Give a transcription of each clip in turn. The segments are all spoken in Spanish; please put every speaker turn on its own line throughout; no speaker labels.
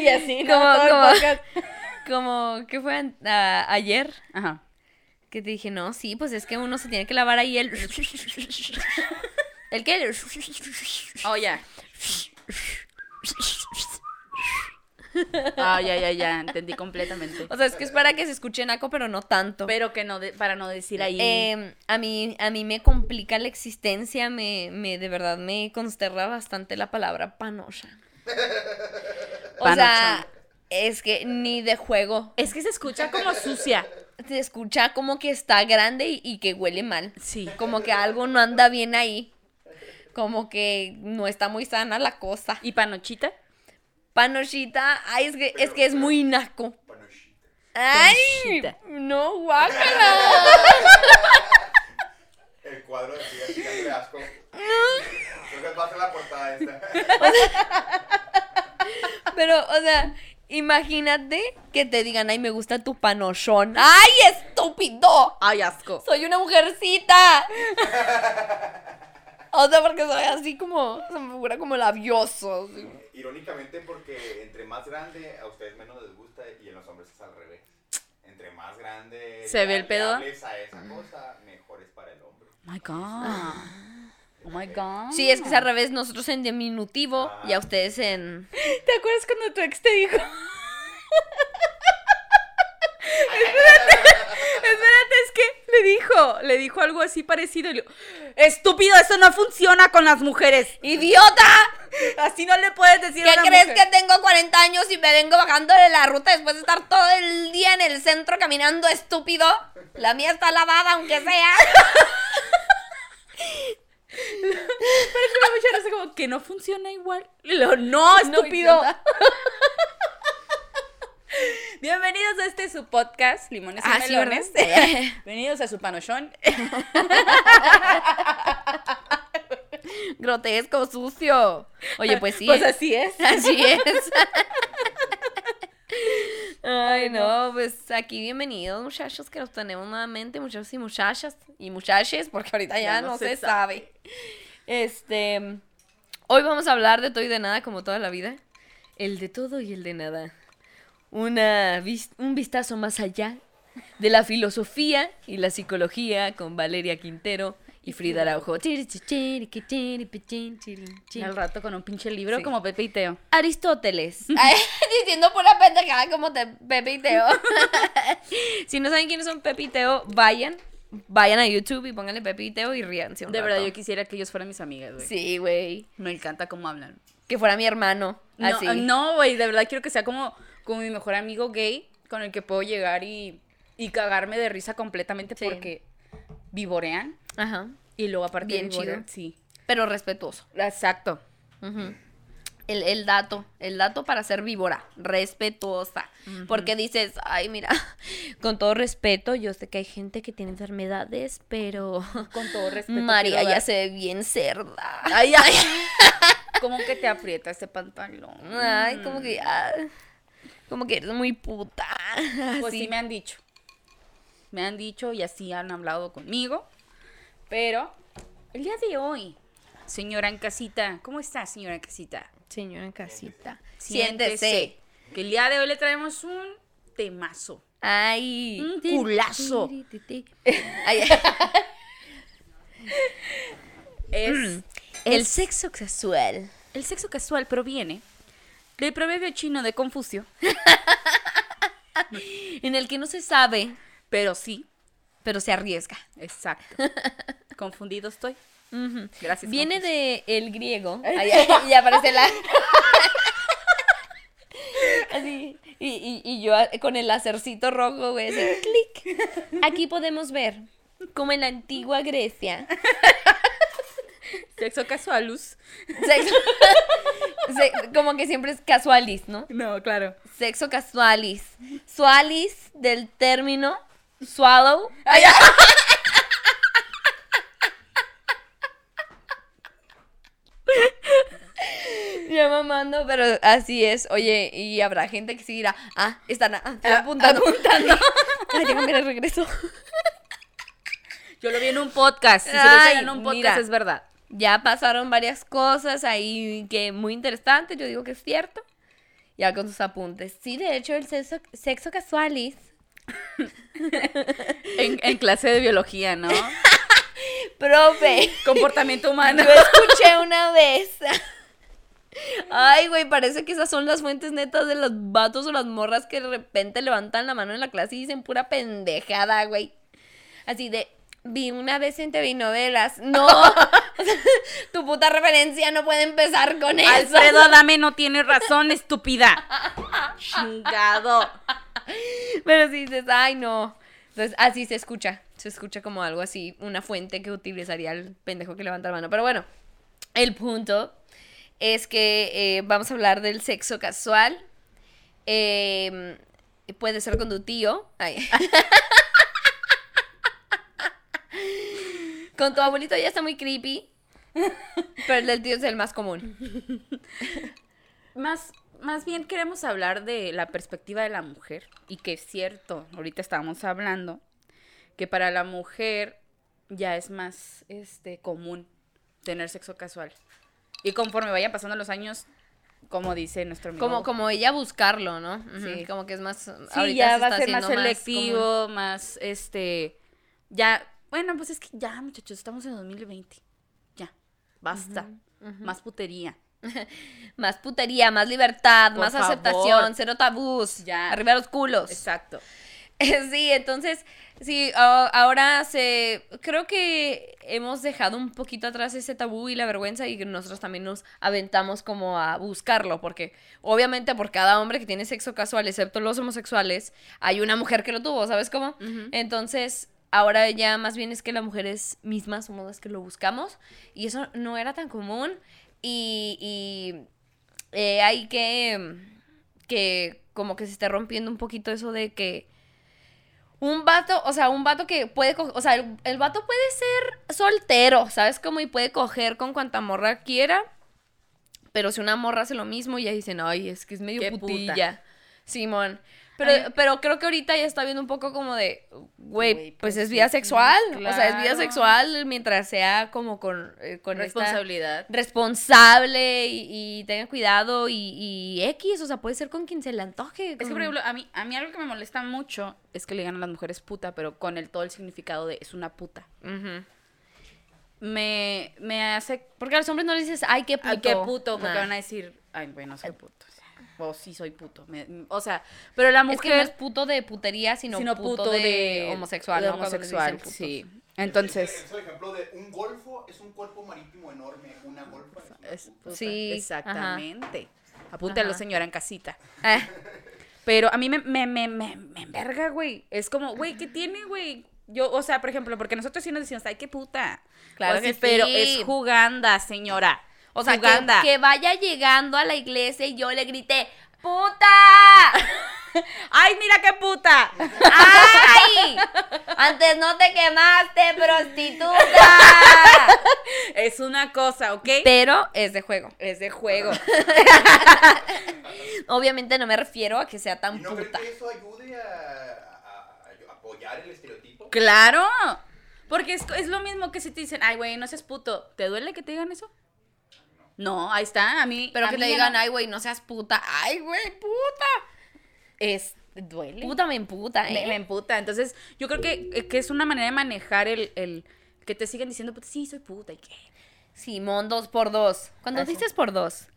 y así, ¿no?
Como- como-. Como que fue ayer
Ajá.
que te dije, no, sí, pues es que uno se tiene que lavar ahí el... ¿El qué?
Oh, ya. Ah, ya, ya, ya. Entendí completamente.
O sea, es que es para que se escuche naco, pero no tanto.
Pero que no, de- para no decir ahí.
Eh, a mí a mí me complica la existencia, me, me de verdad me consterna bastante la palabra panocha. O sea, es que ni de juego
es que se escucha como sucia.
se escucha como que está grande y, y que huele mal.
Sí.
Como que algo no anda bien ahí. Como que no está muy sana la cosa.
¿Y panochita?
Panochita, ay, es que es, que es muy naco.
Panochita.
Ay,
Panochita.
no, guácala.
El cuadro de Frida tirándole asco. Creo que va a ser la portada esta.
Pero, o sea, imagínate que te digan, ay, me gusta tu panochón. ¡Ay, estúpido!
Ay, asco.
Soy una mujercita. O sea, porque soy así como, se me figura como labioso. así.
Irónicamente porque entre más grande a ustedes menos les gusta y en los hombres es al revés. Entre más grande
¿Se ve el pedo?
a esa cosa, mejor es para el hombre.
Oh my god. Oh my god.
Sí, es que es al revés, nosotros en diminutivo y a ustedes en...
¿Te acuerdas cuando tu ex te dijo? espérate, espérate, le dijo, le dijo algo así parecido. y le dijo, Estúpido, eso no funciona con las mujeres.
¡Idiota!
Así no le puedes decir
¿Qué
a una
crees
mujer.
que tengo 40 años y me vengo bajando de la ruta después de estar todo el día en el centro caminando estúpido? La mía está lavada, aunque sea.
Pero es que hace como que no funciona igual. Luego, no, estúpido. Bienvenidos a este su podcast, Limones y
Ah,
Melones. Bienvenidos a su panochón.
Grotesco, sucio. Oye, pues sí.
Pues así es.
Así es. Ay, no, pues aquí bienvenidos, muchachos, que los tenemos nuevamente, muchachos y muchachas, y muchaches, porque ahorita ya, no, se, sabe. Este, hoy vamos a hablar de todo y de nada, como toda la vida. El de todo y el de nada. Una, un vistazo más allá de la filosofía y la psicología con Valeria Quintero y Frida Araujo.
Al rato con un pinche libro
Sí.
como Pepe y Teo.
Aristóteles. Ay, diciendo pura pendejada como de Pepe y Teo. si no saben quiénes son Pepe y Teo, vayan. Vayan a YouTube y pónganle Pepe y Teo y ríanse un
De verdad, yo quisiera que ellos fueran mis amigas, güey.
Sí, güey.
Me encanta cómo hablan.
Que fuera mi hermano.
No,
Así.
no, güey, de verdad quiero que sea como, como mi mejor amigo gay con el que puedo llegar y, y cagarme de risa completamente
Sí.
porque vivorean
Ajá.
y luego aparte
Bien
de vivorear,
chido.
Sí.
Pero respetuoso.
Exacto.
El, el dato, el dato para ser víbora, respetuosa. Porque dices, ay, mira, con todo respeto, yo sé que hay gente que tiene enfermedades, pero
Con todo respeto.
María ya se ve bien cerda.
Ay, ay. ¿Cómo que te aprieta ese pantalón?
Ay, como que, ah, como que eres muy puta.
Pues
Así.
sí me han dicho. Me han dicho y así han hablado conmigo. Pero el día de hoy, señora en casita, ¿cómo está, señora en casita?
Señora en casita.
Siéntese.
Siéntese.
Que el día de hoy le traemos un temazo.
Ay.
Un culazo.
Ay,
Es
el sexo casual.
el sexo casual proviene del proverbio chino de Confucio,
En el que no se sabe,
pero sí,
pero se arriesga.
exacto. Confundido estoy. Gracias.
Viene
Confucio.
de el griego. Ay, y aparece la. Así. Y, y, y yo con el lacercito rojo, güey, clic. Aquí podemos ver como en la antigua Grecia.
Sexo casualus.
Sexo, se- como que siempre es casualis, ¿no?
No, claro.
Sexo casualis. Sualis del término swallow.
Ay,
Ya mamando, pero así es. Oye, y habrá gente que sí dirá, ah, están ah, están apuntando.
apuntando.
Ay, déjame regreso.
Yo lo vi en un podcast. Si se lo
Ay,
dicen en un podcast
mira.
es verdad.
Ya pasaron varias cosas ahí que muy interesantes, yo digo que es cierto. Ya con sus apuntes. Sí, de hecho, el sexo, sexo casualis.
En, en clase de biología, ¿no?
Profe,
Comportamiento humano.
yo escuché una vez. Ay, güey, parece que esas son las fuentes netas de los vatos o las morras que de repente levantan la mano en la clase y dicen pura pendejada, güey. Así de, vi una vez en TV novelas. No, tu puta referencia no puede empezar con eso.
Alfredo Adame no tiene razón, estúpida. Chingado.
Pero si dices, ay, no. Entonces, así se escucha. Se escucha como algo así, una fuente que utilizaría el pendejo que levanta la mano. Pero bueno, el punto es que eh, vamos a hablar del sexo casual. Eh, puede ser con tu tío. Ay. con tu abuelito ya está muy creepy. Pero el del tío es el más común.
Más, más bien queremos hablar de la perspectiva de la mujer. Y que es cierto, ahorita estábamos hablando, que para la mujer ya es más este, común tener sexo casual. Y conforme vayan pasando los años, como dice nuestro amigo.
Como, como ella buscarlo, ¿no?
Sí.
Como que es más.
Sí,
ahorita
ya
se
va a ser más selectivo, más, este, ya, bueno, pues es que ya, muchachos, estamos en 2020, ya, basta, más putería.
Más putería, más libertad,
Por
más
favor.
aceptación, cero tabús.
Ya.
Arriba los culos.
exacto,
Sí, entonces, sí, ahora se. Creo que hemos dejado un poquito atrás ese tabú y la vergüenza y nosotros también nos aventamos como a buscarlo, porque obviamente por cada hombre que tiene sexo casual, excepto los homosexuales, hay una mujer que lo tuvo, ¿sabes cómo? Entonces, ahora ya más bien es que las mujeres mismas somos las que lo buscamos y eso no era tan común y, y, eh, hay que, que como que se está rompiendo un poquito eso de que un vato, o sea, un vato que puede, co- o sea, el, el vato puede ser soltero, ¿sabes cómo? Y puede coger con cuanta morra quiera, pero si una morra hace lo mismo, ya dicen, ay, es que es medio
Qué puta.
putilla. Simón. Pero, pero creo que ahorita ya está viendo un poco como de, güey,
Güey,
pues, es vida sexual. O sea, es vida sexual mientras sea como con, eh, con
responsabilidad,
responsable y, y tenga cuidado y, y X, o sea, puede ser con quien se le antoje.
es que, por ejemplo, a mí, a mí algo que me molesta mucho es que le digan a las mujeres puta, pero con el todo el significado de es una puta, me, me hace,
Porque a los hombres no les dices, ay, qué puto.
ay, qué puto, porque
Nah.
van a decir, ay, bueno, soy puto, o sí soy puto, me- o sea, pero la mujer...
Es que no es puto de putería, sino,
sino
puto, de, homosexual.
de
¿no?
Homosexual, sí. Entonces,
Es el ejemplo de un golfo, es un cuerpo marítimo enorme. Una golfa es una puta.
Sí,
exactamente. Apúntalo,
Ajá.
señora en casita.
Ah,
Pero a mí me, me, me, me, me enverga, güey. Es como, güey, ¿qué tiene, güey? Yo, o sea, por ejemplo, porque nosotros sí nos decimos, ay, qué puta.
Claro
O sea,
que
Pero
sí.
es juganda, señora.
O sea, que, vaya llegando a la iglesia y yo le grité, ¡puta!
¡Ay, mira qué puta!
¡Ay! Antes no te quemaste, prostituta.
es una cosa, ¿ok?
Pero es de juego.
Es de juego.
Obviamente no me refiero a que sea
¿Y
tan
no creen
puta.
que eso ayude a, a- a apoyar el estereotipo?
¡Claro! Porque es, es lo mismo que si te dicen, ay, güey, no seas puto. ¿Te duele que te digan eso? No, ahí está. A mí.
Pero
a
que
mí
te digan,
no.
ay, güey, no seas puta. Ay, güey, puta.
Es. Duele.
Puta me emputa, ¿eh?
me, me emputa. Entonces, yo creo que, eh, que es una manera de manejar el, el que te siguen diciendo, pues sí, soy puta y qué.
Simón, dos por dos. Cuando
Eso.
dices por dos.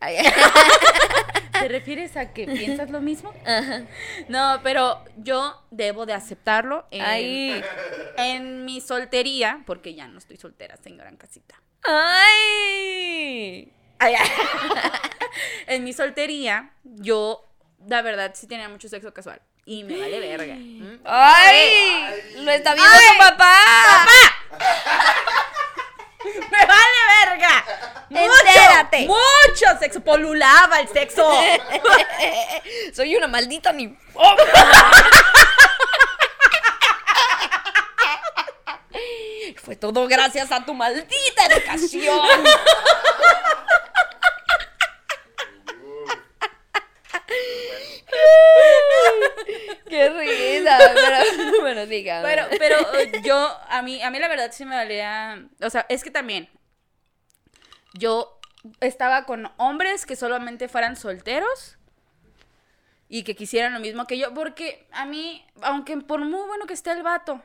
¿Te refieres a que piensas lo mismo?
Ajá.
No, pero yo debo de aceptarlo en,
Ay.
en mi soltería, porque ya no estoy soltera, señora en casita.
Ay.
En mi soltería, yo, la verdad, sí tenía mucho sexo casual. Y me vale verga. ¿Mm?
Ay. Lo está viendo
Ay.
tu papá.
¡Me vale verga!
Entérate.
Mucho, mucho sexo. Polulaba el sexo.
Soy una maldita ni. Fue todo gracias a tu maldita educación. Pero bueno, diga.
Pero, pero eh, yo, a mí, a mí la verdad sí me valía. O sea, es que también. yo estaba con hombres que solamente fueran solteros y que quisieran lo mismo que yo, porque a mí, aunque por muy bueno que esté el vato,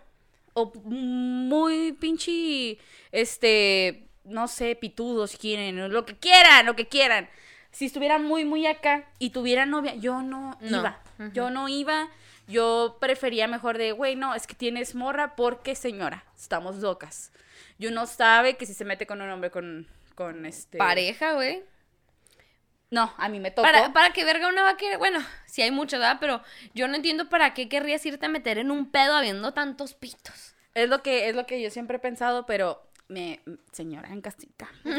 o muy pinche, este, no sé, pitudos quieren, lo que quieran, lo que quieran. Si estuvieran muy, muy acá y tuviera novia, yo no, iba. Yo no iba. Yo prefería mejor de, güey, no, es que tienes morra porque, señora, estamos locas. Yo no sabe que si se mete con un hombre con, con este...
Pareja, güey.
No, a mí me tocó.
¿Para, para qué verga una va a querer? Bueno, sí hay mucho, ¿verdad? Pero yo no entiendo para qué querrías irte a meter en un pedo habiendo tantos pitos.
Es lo que, es lo que yo siempre he pensado, pero me... Señora, en casita.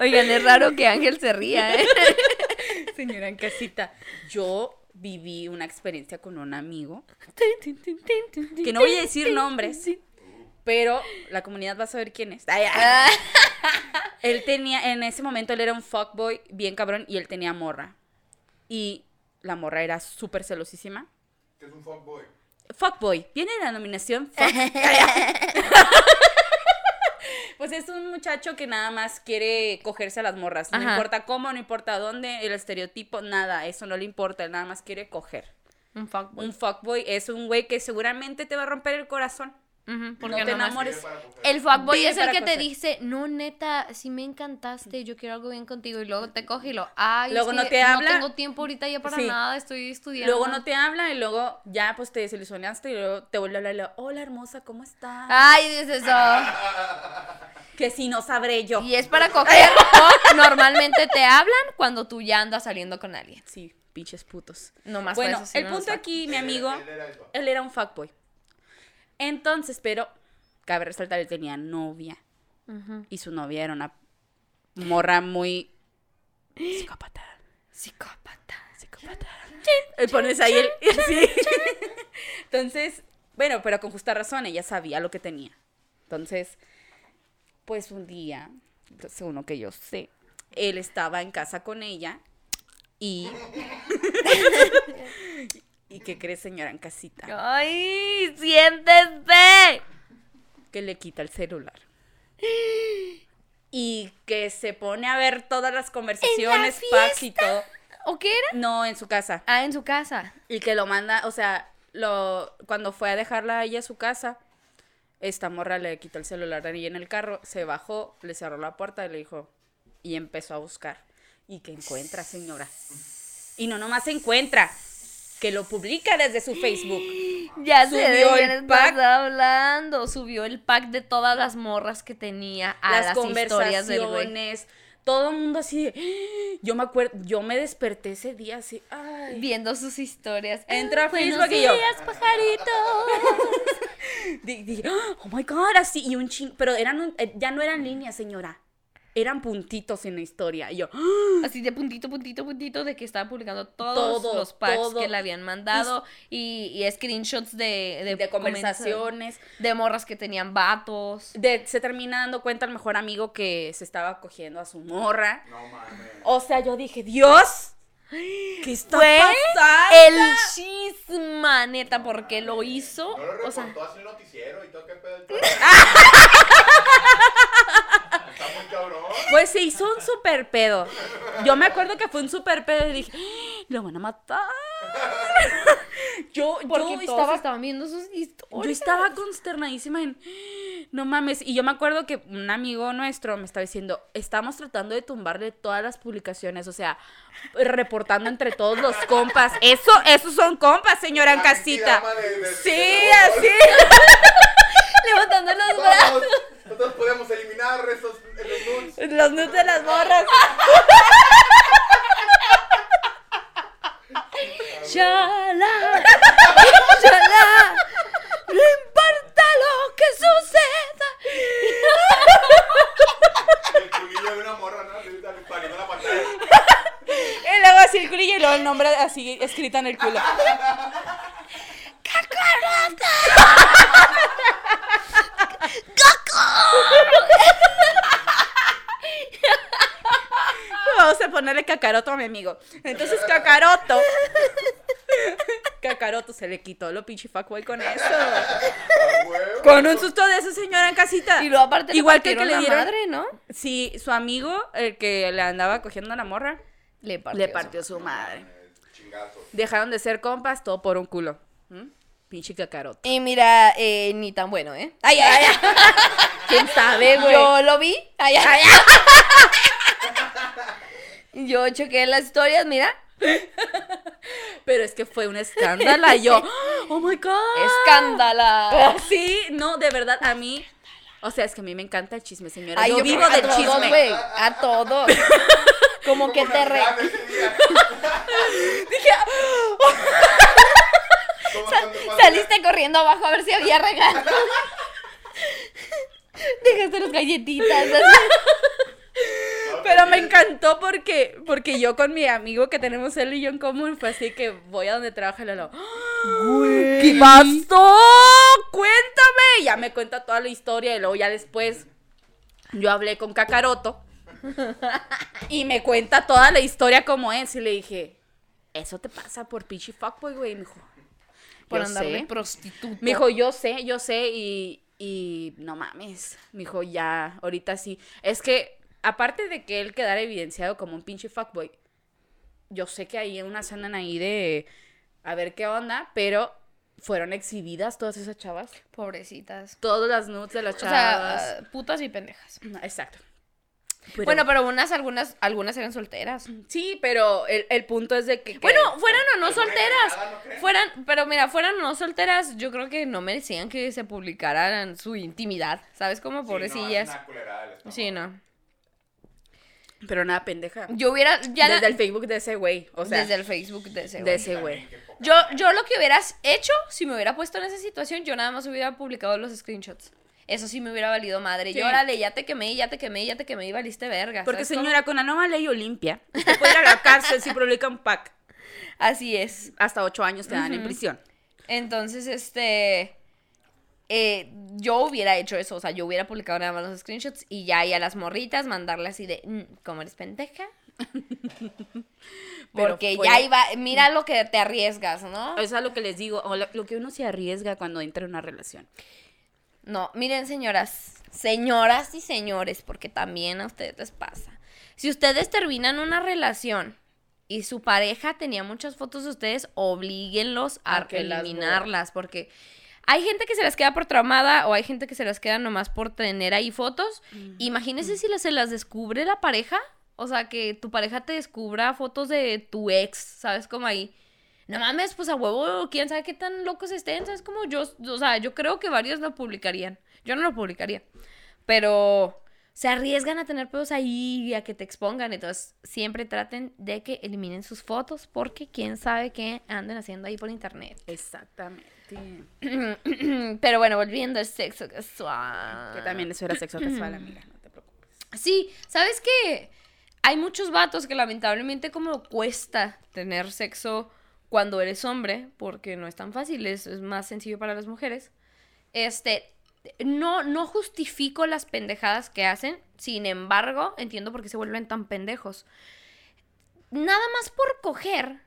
Oigan, es raro que Ángel se ría, ¿eh?
Señora en casita. Yo viví una experiencia con un amigo. Que no voy a decir nombres. Pero la comunidad va a saber quién es. Él tenía, en ese momento él era un fuckboy bien cabrón y él tenía morra. Y la morra era súper celosísima.
¿Qué es un fuckboy?
Fuckboy. Viene la nominación. Fuck. pues es un muchacho que nada más quiere cogerse a las morras. No
Ajá.
importa cómo, no importa dónde, el estereotipo, nada. Eso no le importa. Él nada más quiere coger.
Un fuckboy.
Un fuckboy es un güey que seguramente te va a romper el corazón.
Ujú, porque
no te enamores.
El fuckboy es el que te dice, no, neta, si me encantaste, yo quiero algo bien contigo. Y luego te coge y lo, ay,
Luego no
que
te habla.
No tengo tiempo ahorita ya para
Sí.
nada, estoy estudiando.
Luego no te habla y luego ya pues te desilusionaste y luego te vuelve a hablar y luego, hola hermosa, ¿cómo estás?
Ay, dices eso.
Que si no sabré yo.
Y es para coger. o normalmente te hablan cuando tú ya andas saliendo con alguien.
Sí, pinches putos.
No más
bueno,
eso sí
el punto aquí, mi
Él
amigo,
era- él era
él era un fuckboy. Entonces, pero cabe resaltar, él tenía novia. Y su novia era una morra muy psicópata.
Psicópata.
Psicópata. Y pones ahí el. sí. Entonces, bueno, pero con justa razón, ella sabía lo que tenía. Entonces, pues un día, según lo que yo sé, él estaba en casa con ella y. ¿Y qué crees, señora en casita?
Ay, siéntese.
Que le quita el celular. Y que se pone a ver todas las conversaciones, fax y todo.
¿O qué era?
No, en su casa.
Ah, en su casa.
Y que lo manda, o sea, lo, cuando fue a dejarla a ella a su casa, esta morra le quitó el celular ahí en el carro, se bajó, le cerró la puerta y le dijo, y empezó a buscar. ¿Y que encuentra, señora? Y no nomás encuentra, que lo publica desde su Facebook.
Ya
Subió el pack.
hablando. Subió el pack de todas las morras que tenía a
las,
las, historias del güey.
conversaciones, todo el mundo así de, yo me acuerdo, yo me desperté ese día así, ay.
Viendo sus historias.
Entra a Facebook y yo.
días, pajarito.
Di- Dije, oh my god, así, y un ching, pero eran, un- eh, ya no eran líneas, señora, eran puntitos en la historia, y yo, "Ah".
Así de puntito, puntito, puntito, de que estaba publicando todos
Todo,
los packs
todo.
que le habían mandado y, y screenshots de, de,
de
conversa-
conversaciones,
De morras que tenían vatos.
de, se termina dando cuenta el mejor amigo que se estaba cogiendo a su morra,
No mames.
o sea, yo dije, Dios, ¿qué está
Fue
pasando?
el chisma, neta, porque lo hizo.
No lo
O sea,
el noticiero y todo, ¿qué pedo? Está muy cabrón.
Pues se hizo un super pedo. Yo me acuerdo que fue un super pedo y dije, "Ah, lo van a matar. Yo,
porque
yo
todos
estaba
estaban viendo sus historias.
Yo estaba consternadísima en, no mames, y yo me acuerdo que un amigo nuestro me estaba diciendo, estamos tratando de tumbarle todas las publicaciones, o sea, reportando entre todos los compas. Eso, esos son compas, señora en casita.
Genkidama de- de-
Sí,
de-
así.
Levantando los brazos.
Nosotros podemos eliminar esos, esos nudes.
Los nudes de las morras.
Shala, shala, no importa lo que suceda.
El culillo de una morra, ¿no? Saliendo la pantalla.
Y luego así el culillo y luego el nombre así escrito en el culo. Ponerle cacaroto a mi amigo. Entonces, cacaroto. Cacaroto Kakaroto se le quitó lo pinche fuckboy con eso. con un susto de esa señora en casita.
Y luego aparte
Igual que que le dieron.
madre, ¿no?
Sí, su amigo, el que le andaba cogiendo a la morra,
Le partió.
le
su-
partió su madre.
Chingazos.
Dejaron de ser compas, todo por un culo. ¿Mm? Pinche Kakaroto.
Y mira, eh, ni tan bueno, ¿eh? Ay, ay, ay.
¿Quién sabe, güey?
Yo lo vi. Ay, ay, ay. Yo chequé las historias, mira.
Pero es que fue un escándalo. y yo, oh my god.
Escándala.
Sí, no, de verdad, a mí. O sea, es que a mí me encanta el chisme, señora.
Ay,
yo,
yo
vivo del
todos,
chisme.
güey. A todos. Como que te re...
Dije,
pasó-
Saliste corriendo abajo a ver si había regalo. Dejaste las galletitas.
Pero me encantó porque, porque yo con mi amigo que tenemos él y yo en común fue así que voy a donde trabaja y le digo, ¿qué pasó? Cuéntame. Y ya me cuenta toda la historia y luego ya después yo hablé con Kakaroto y me cuenta toda la historia como es y le dije, eso te pasa por pinche fuckboy, güey. Y me dijo,
Por
"Yo
andar de
sé".
prostituta.
Me dijo, yo sé, yo sé, y, y no mames. Me dijo, ya, ahorita sí. Es que, aparte de que él quedara evidenciado como un pinche fuckboy, yo sé que hay unas andan ahí de a ver qué onda, pero fueron exhibidas todas esas chavas.
Pobrecitas.
Todas las nudes de las
O
chavas.
sea, putas y pendejas.
Exacto. Pero-
Bueno, pero unas, algunas, algunas eran solteras.
sí, pero el, el punto es de que... que-
Bueno, fueran o no
¿Alguna
solteras.
no?
Fueran, pero mira, fueran o no solteras, yo creo que no merecían que se publicaran su intimidad. ¿Sabes cómo?
Sí,
Pobrecillas.
no, es una culerada del estómago.
Sí, no.
Pero nada, pendeja.
Yo hubiera, ya
Desde
la-
el Facebook de ese güey, o sea,
desde el Facebook de ese
de
güey.
ese güey.
Yo, yo lo que hubieras hecho, si me hubiera puesto en esa situación, yo nada más hubiera publicado los screenshots. Eso sí me hubiera valido madre.
Sí.
Yo, órale, ya te quemé, ya te quemé, ya te quemé y valiste verga.
Porque señora, con la nueva ley Olimpia, usted puede ir a la cárcel si publica un pack.
Así es.
Hasta ocho años te dan en prisión.
Entonces, este. Eh, yo hubiera hecho eso, o sea, yo hubiera publicado nada más los screenshots y ya y a las morritas mandarle así de, "Mm, ¿cómo eres pendeja? Porque ya iba, mira lo que te arriesgas, ¿no?
Eso es lo que les digo, o lo, lo que uno se arriesga cuando entra en una relación.
No, miren, señoras, señoras y señores, porque también a ustedes les pasa. Si ustedes terminan una relación y su pareja tenía muchas fotos de ustedes, oblíguenlos a,
A
eliminarlas, porque hay gente que se las queda por traumada o hay gente que se las queda nomás por tener ahí fotos. Imagínense si las- se las descubre la pareja, o sea, que tu pareja te descubra fotos de tu ex, ¿sabes? Como ahí. No mames, pues a huevo, quién sabe qué tan locos estén, ¿sabes? Como yo, o sea, yo creo que varios lo publicarían. Yo no lo publicaría. Pero se arriesgan a tener pedos ahí y a que te expongan. Entonces, siempre traten de que eliminen sus fotos porque quién sabe qué anden haciendo ahí por internet.
Exactamente.
Pero bueno, volviendo al sexo casual.
Que también eso era sexo casual, amiga, no te preocupes.
Sí, ¿sabes qué? Hay muchos vatos que lamentablemente como cuesta tener sexo cuando eres hombre, porque no es tan fácil, es, es más sencillo para las mujeres. Este, no, no justifico las pendejadas que hacen, sin embargo, entiendo por qué se vuelven tan pendejos. Nada más por coger,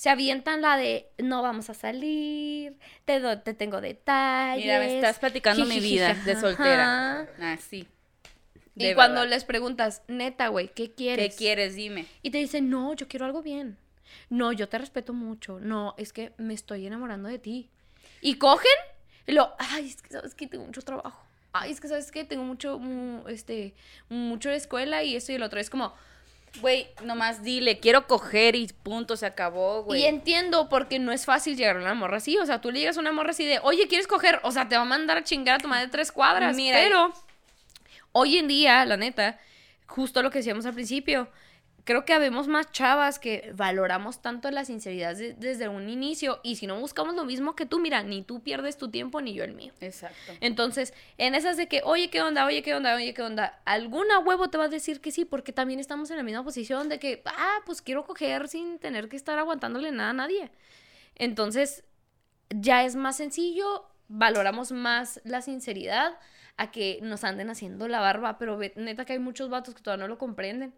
se avientan la de no vamos a salir, te, do- te tengo detalles.
Mira, me estás platicando mi vida de soltera.
Ajá.
Ah.
Y cuando les preguntas, neta, güey, ¿qué quieres?
¿Qué quieres? Dime.
Y te dicen, no, yo quiero algo bien. No, yo te respeto mucho. No, es que me estoy enamorando de ti. Y cogen y lo, ay, es que sabes que tengo mucho trabajo. Ay, es que sabes que tengo mucho, mu- este, mucho de escuela y esto y el otro. Es como,
Güey, nomás dile, quiero coger y punto, se acabó, güey.
y entiendo porque no es fácil llegar a una morra así. O sea, tú le llegas a una morra así de, oye, ¿quieres coger? O sea, te va a mandar a chingar a tu madre tres cuadras.
Mira,
pero hoy en día, la neta, justo lo que decíamos al principio, creo que habemos más chavas que valoramos tanto la sinceridad de- desde un inicio. Y si no buscamos lo mismo que tú, mira, ni tú pierdes tu tiempo ni yo el mío.
Exacto.
Entonces, en esas de que, oye, ¿qué onda? Oye, ¿qué onda? Oye, ¿qué onda? Alguna huevo te va a decir que sí, porque también estamos en la misma posición de que, ah, pues quiero coger sin tener que estar aguantándole nada a nadie. Entonces, ya es más sencillo, valoramos más la sinceridad a que nos anden haciendo la barba, pero ve- neta que hay muchos vatos que todavía no lo comprenden.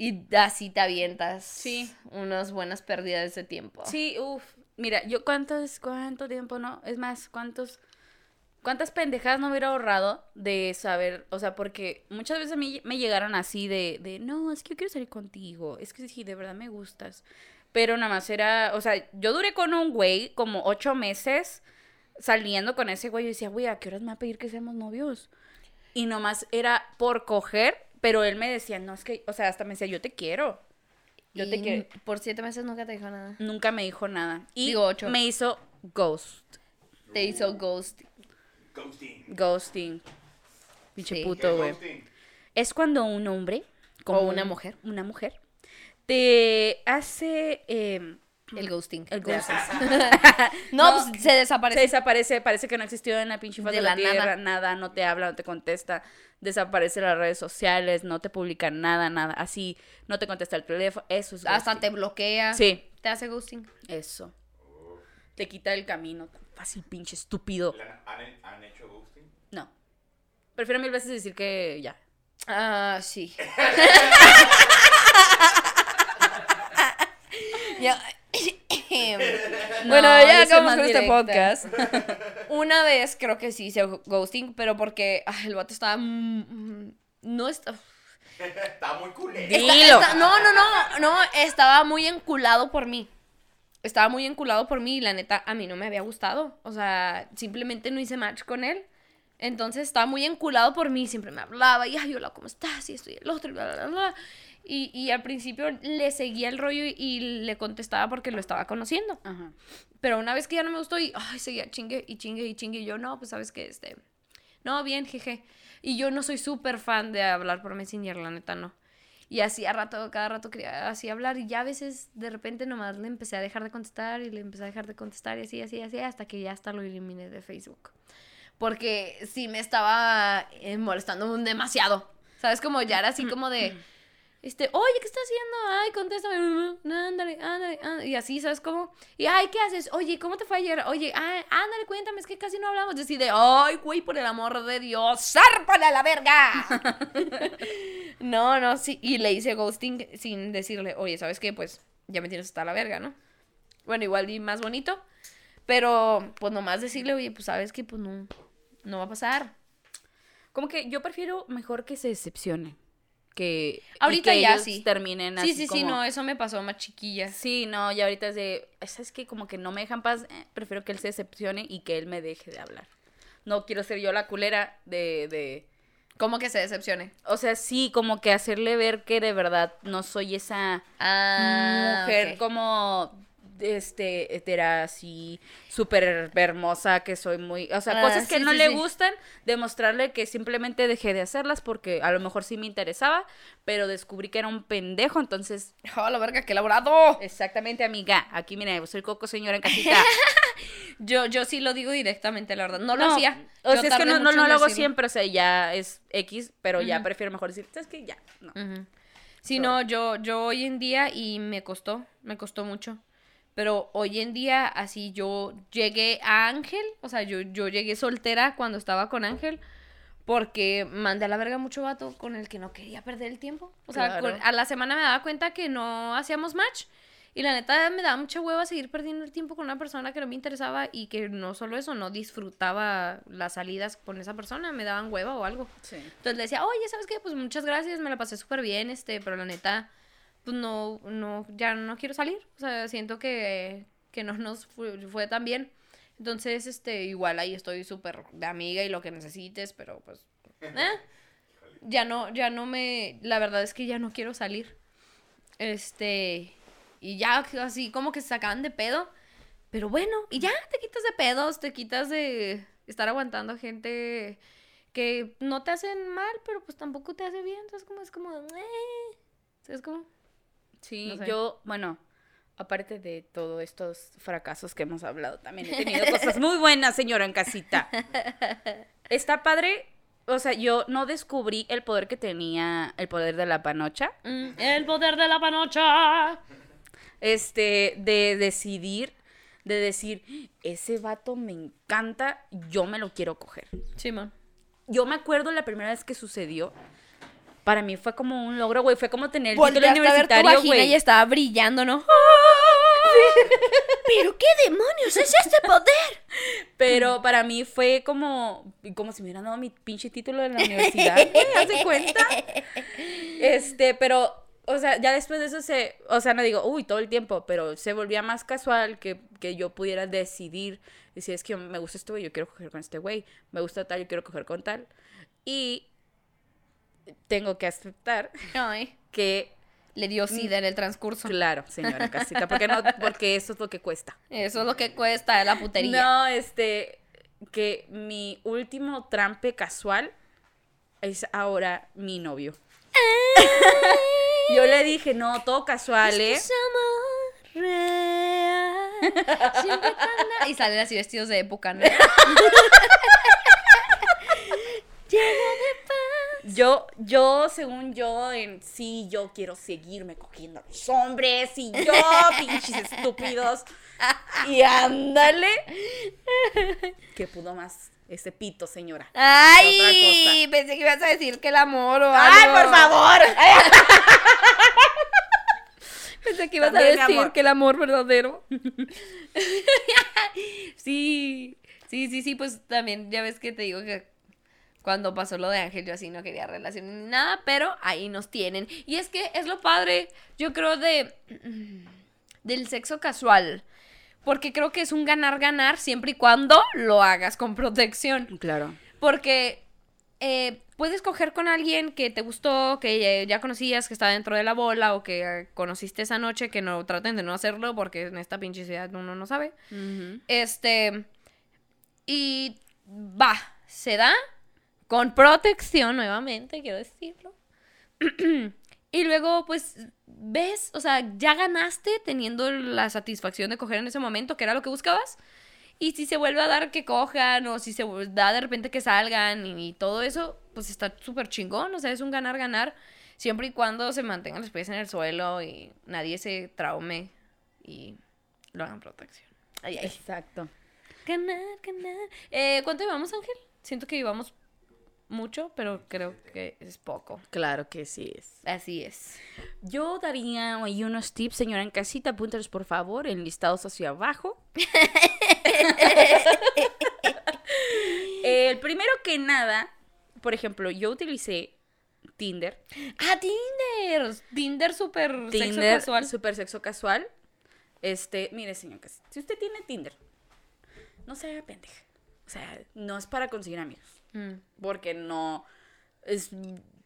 Y así te avientas
Sí.
unas buenas pérdidas de tiempo.
Sí, uff. Mira, yo cuántos, cuánto tiempo no, es más, cuántos, cuántas pendejadas no hubiera ahorrado de saber, o sea, porque muchas veces a mí me llegaron así de, de, no, es que yo quiero salir contigo, es que sí, de verdad me gustas. Pero nada más era, o sea, yo duré con un güey como ocho meses saliendo con ese güey y decía, güey, ¿a qué horas me va a pedir que seamos novios? Y nomás era por coger, pero él me decía, no, es que, o sea, hasta me decía, yo te quiero. Yo te quiero.
Por siete meses nunca te dijo nada.
Nunca me dijo nada. Y
Digo, ocho.
me hizo ghost.
Te hizo ghost.
Ghosting.
Ghosting. Pinche
Sí.
¿Qué
puto,
es
güey.
ghosting?
Es cuando un hombre.
O
un-
una mujer.
Una mujer. Te hace. eh,
El ghosting.
el ghosting.
No,
No,
pues se desaparece.
Se desaparece, parece que no existió en la pinche faz
De
de, la,
la
tierra,
nada.
nada. no te habla, no te contesta, desaparece las redes sociales, no te publica nada, nada, así, no te contesta el teléfono, eso es
Hasta
ghosting.
te bloquea.
Sí,
Te hace ghosting.
eso. Te quita el camino, tan fácil, pinche estúpido.
¿La- ¿Han, han hecho ghosting?
No. Prefiero mil veces decir que ya.
Ah, sí. Ya. Bueno,
No,
ya acabamos con este podcast. Una vez creo que sí hice ghosting, pero porque ay, el vato estaba. mm, No está.
Está muy culero.
Está- está- no, no, no, no, estaba muy enculado por mí. Estaba muy enculado por mí y la neta a mí no me había gustado. O sea, simplemente no hice match con él. Entonces estaba muy enculado por mí, siempre me hablaba y, ay, hola, ¿cómo estás? Y esto y el otro, y bla, bla, bla. Y, y al principio le seguía el rollo y, y le contestaba porque lo estaba conociendo.
Ajá.
Pero una vez que ya no me gustó y, ay, seguía chingue y chingue y chingue. Y yo, no, pues sabes que este. No, bien, jeje. Y yo no soy súper fan de hablar por Messenger, la neta, no. Y así a rato, cada rato quería así hablar. Y ya a veces, de repente, nomás le empecé a dejar de contestar y le empecé a dejar de contestar y así, así, así, hasta que ya hasta lo eliminé de Facebook. Porque sí me estaba eh, molestando demasiado. ¿Sabes? Como ya era así como de. Este, oye, ¿qué estás haciendo? Ay, contéstame. Ándale, ándale, ándale. Y así, ¿sabes cómo? Y, ay, ¿qué haces? Oye, ¿cómo te fue ayer? Oye, ay, ándale, cuéntame, es que casi no hablamos. Así de, ay, güey, por el amor de Dios, ¡zárpale a la verga! no, no, sí. Y le hice ghosting sin decirle, oye, ¿sabes qué? Pues ya me tienes hasta la verga, ¿no? Bueno, igual y más bonito. Pero, pues nomás decirle, oye, pues sabes que pues no, no va a pasar.
Como que yo prefiero mejor que se decepcione. Que,
Ahorita
que
ya
ellos
sí.
terminen
Sí,
así
sí, sí,
como-
no, eso me pasó más chiquilla.
Sí, no, y ahorita es de, ¿sabes que Como que no me dejan paz, eh, prefiero que él se decepcione y que él me deje de hablar. No quiero ser yo la culera de, de,
¿Cómo que se decepcione?
o sea, sí, como que hacerle ver que de verdad no soy esa
Ah,
mujer como, este, hetera así, súper hermosa, que soy muy, o sea,
Ah,
cosas que
sí,
no
sí,
le
sí.
gustan, demostrarle que simplemente dejé de hacerlas porque a lo mejor sí me interesaba, pero descubrí que era un pendejo, entonces
¡Oh, la verga, qué elaborado!
Exactamente, amiga. Aquí, mira, soy Coco Señora en casita.
Yo, yo sí lo digo directamente, la verdad. No lo hacía.
O sea, es que no, no, no lo hago siempre, o sea, ya es X, pero ya prefiero mejor decir, ¿sabes qué? Ya, no.
Sí, no, yo, yo hoy en día, y me costó, me costó mucho. Pero hoy en día, así yo llegué a Ángel, o sea, yo, yo llegué soltera cuando estaba con Ángel, porque mandé a la verga mucho vato con el que no quería perder el tiempo. O sea,
Claro.
con- a la semana me daba cuenta que no hacíamos match. Y la neta me daba mucha hueva seguir perdiendo el tiempo con una persona que no me interesaba y que no solo eso, no disfrutaba las salidas con esa persona, me daban hueva o algo.
Sí.
Entonces le decía, oye, ¿sabes qué? Pues muchas gracias, me la pasé súper bien, este, pero la neta, pues no, no, ya no quiero salir. O sea, siento que, que no nos fue, tan bien. Entonces, este, igual ahí estoy súper de amiga y lo que necesites, pero pues, eh, ya no, ya no me, la verdad es que ya no quiero salir. Este, y ya así como que se sacaban de pedo. Pero bueno, y ya te quitas de pedos, te quitas de estar aguantando gente que no te hacen mal, pero pues tampoco te hace bien. Entonces, como es como, eh. ¿Sabes cómo?
Sí,
No sé.
yo, bueno, aparte de todos estos fracasos que hemos hablado, también he tenido cosas muy buenas, señora en casita. Está padre, o sea, yo no descubrí el poder que tenía el poder de la panocha,
Mm, el poder de la panocha.
este, de decidir, de decir, ese vato me encanta, yo me lo quiero coger.
Simón.
Yo me acuerdo la primera vez que sucedió. Para mí fue como un logro, güey. Fue como tener el título
Volteaste
universitario, güey.
y estaba brillando, ¿no? ¿Pero qué demonios es este poder?
Pero para mí fue como, como si me hubieran dado mi pinche título de la universidad, güey, ¿haz de cuenta? Este, pero, o sea, ya después de eso se, o sea, no digo, uy, todo el tiempo, pero se volvía más casual que, que yo pudiera decidir, decir, es que me gusta este güey, yo quiero coger con este güey, me gusta tal, yo quiero coger con tal. Y tengo que aceptar
Ay,
que,
le dio sida en el transcurso.
claro, señora Casita, porque no, porque eso es lo que cuesta.
Eso es lo que cuesta la putería.
No, este, que mi último trampe casual es ahora mi novio. Yo le dije, no, todo casual, ¿eh?
Real, Y salen así vestidos de época, ¿no? Paz.
Yo, yo, según yo, en sí, yo quiero seguirme cogiendo a los hombres y yo, pinches estúpidos. Y ándale. Que pudo más ese pito, señora.
Ay, pensé que ibas a decir que el amor o
¡Ay,
algo.
por favor!
Pensé que ibas
También,
a decir que el amor verdadero. sí, sí, sí, sí, pues también ya ves que te digo que cuando pasó lo de Ángel yo así no quería relaciones ni nada, pero ahí nos tienen. Y es que es lo padre, yo creo, de del sexo casual. Porque creo que es un ganar-ganar siempre y cuando lo hagas con protección.
Claro.
Porque eh, puedes coger con alguien que te gustó, que ya, conocías, que está dentro de la bola o que eh, conociste esa noche, que no traten de no hacerlo porque en esta pinche ciudad uno no sabe. Este. Y va, se da con protección nuevamente, quiero decirlo. y luego, pues, ves, o sea, ya ganaste teniendo la satisfacción de coger en ese momento, que era lo que buscabas. Y si se vuelve a dar que cojan o si se da de repente que salgan y, y todo eso, pues está súper chingón. O sea, es un ganar-ganar siempre y cuando se mantengan los pies en el suelo y nadie se traume y lo hagan protección. Ay, ay.
Exacto.
Ganar, ganar. Eh, ¿Cuánto llevamos, Ángel? Siento que llevamos mucho, pero creo que es poco.
Claro que sí es.
Así es.
Yo daría ahí unos tips, señora en casita, apúntalos por favor, enlistados hacia abajo. El primero que nada, por ejemplo, yo utilicé Tinder.
¡Ah, Tinder! Tinder súper sexo
Tinder,
casual.
super sexo casual. Este, mire, señor Casita, si usted tiene Tinder, no se haga pendeja. O sea, no es para conseguir amigos.
Mm.
Porque no. Es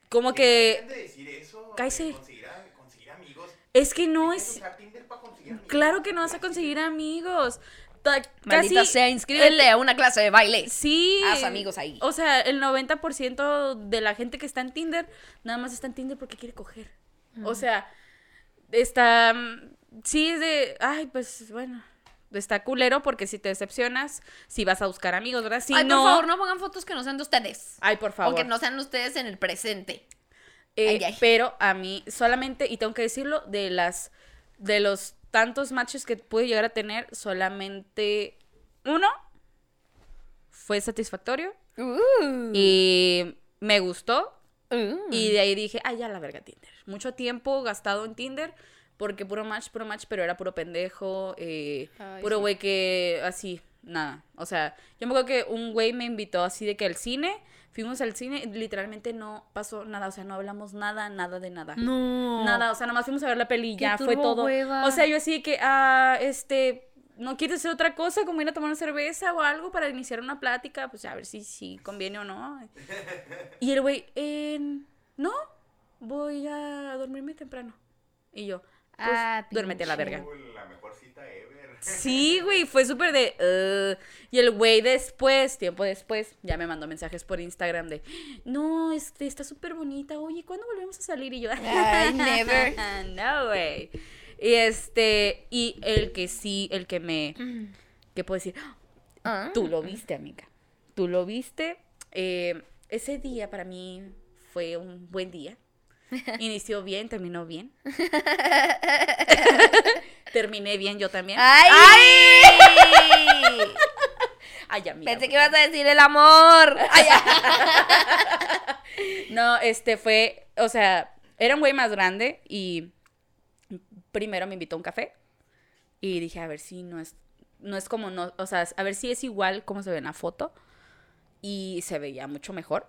como que.
Dejen de decir eso. de
Cállese.
Conseguir, a- conseguir amigos.
Es que no es.
usar Tinder para conseguir amigos.
Claro que no vas a conseguir amigos. Ta-
Maldita
casi
sea, inscríbete a una clase de baile.
Sí.
Haz amigos ahí.
O sea, el 90% de la gente que está en Tinder, nada más está en Tinder porque quiere coger. O sea, está. mm, Sí, es de. Ay, pues bueno. Está culero porque si te decepcionas, si vas a buscar amigos, ¿verdad? Si
Ay,
no.
por favor, no pongan fotos que no sean de ustedes.
Ay, por favor.
O que no sean ustedes en el presente.
Eh,
Ay, ay.
Pero a mí solamente, y tengo que decirlo, de las de los tantos matches que pude llegar a tener, solamente uno fue satisfactorio
Uh.
y me gustó.
Uh.
Y de ahí dije, ay, ya la verga Tinder. Mucho tiempo gastado en Tinder porque puro match, puro match, pero era puro pendejo, eh,
Ay,
puro
sí.
güey que así, nada. O sea, yo me acuerdo que un güey me invitó así de que al cine, fuimos al cine, y literalmente no pasó nada, o sea, no hablamos nada, nada de nada.
No.
Nada, o sea, nomás fuimos a ver la peli ya fue todo.
hueva.
O sea, yo así de que, ah, este, ¿no quieres hacer otra cosa? Como ir a tomar una cerveza o algo para iniciar una plática, pues a ver si, si conviene o no. Y el güey, eh, no, voy a dormirme temprano. Y yo, pues,
Ah,
duérmete a la verga.
La mejor cita ever.
Sí, güey, fue súper de... "Ugh". y el güey después, tiempo después, ya me mandó mensajes por Instagram de... No, este, está súper bonita. Oye, ¿cuándo volvemos a salir? Y yo...
Never.
no, güey. Y este... Y el que sí, el que me... ¿Qué puedo decir?
Ah.
Tú lo viste, amiga. Tú lo viste. Eh, ese día para mí fue un buen día. Inició bien, terminó bien. Terminé bien yo también.
¡Ay!
Ay, amiga.
Pensé que ibas a decir el amor. Ay,
No, este fue, o sea, era un güey más grande y primero me invitó a un café Y dije, a ver si no es, no es como no, o sea, a ver si es igual como se ve en la foto. Y se veía mucho mejor.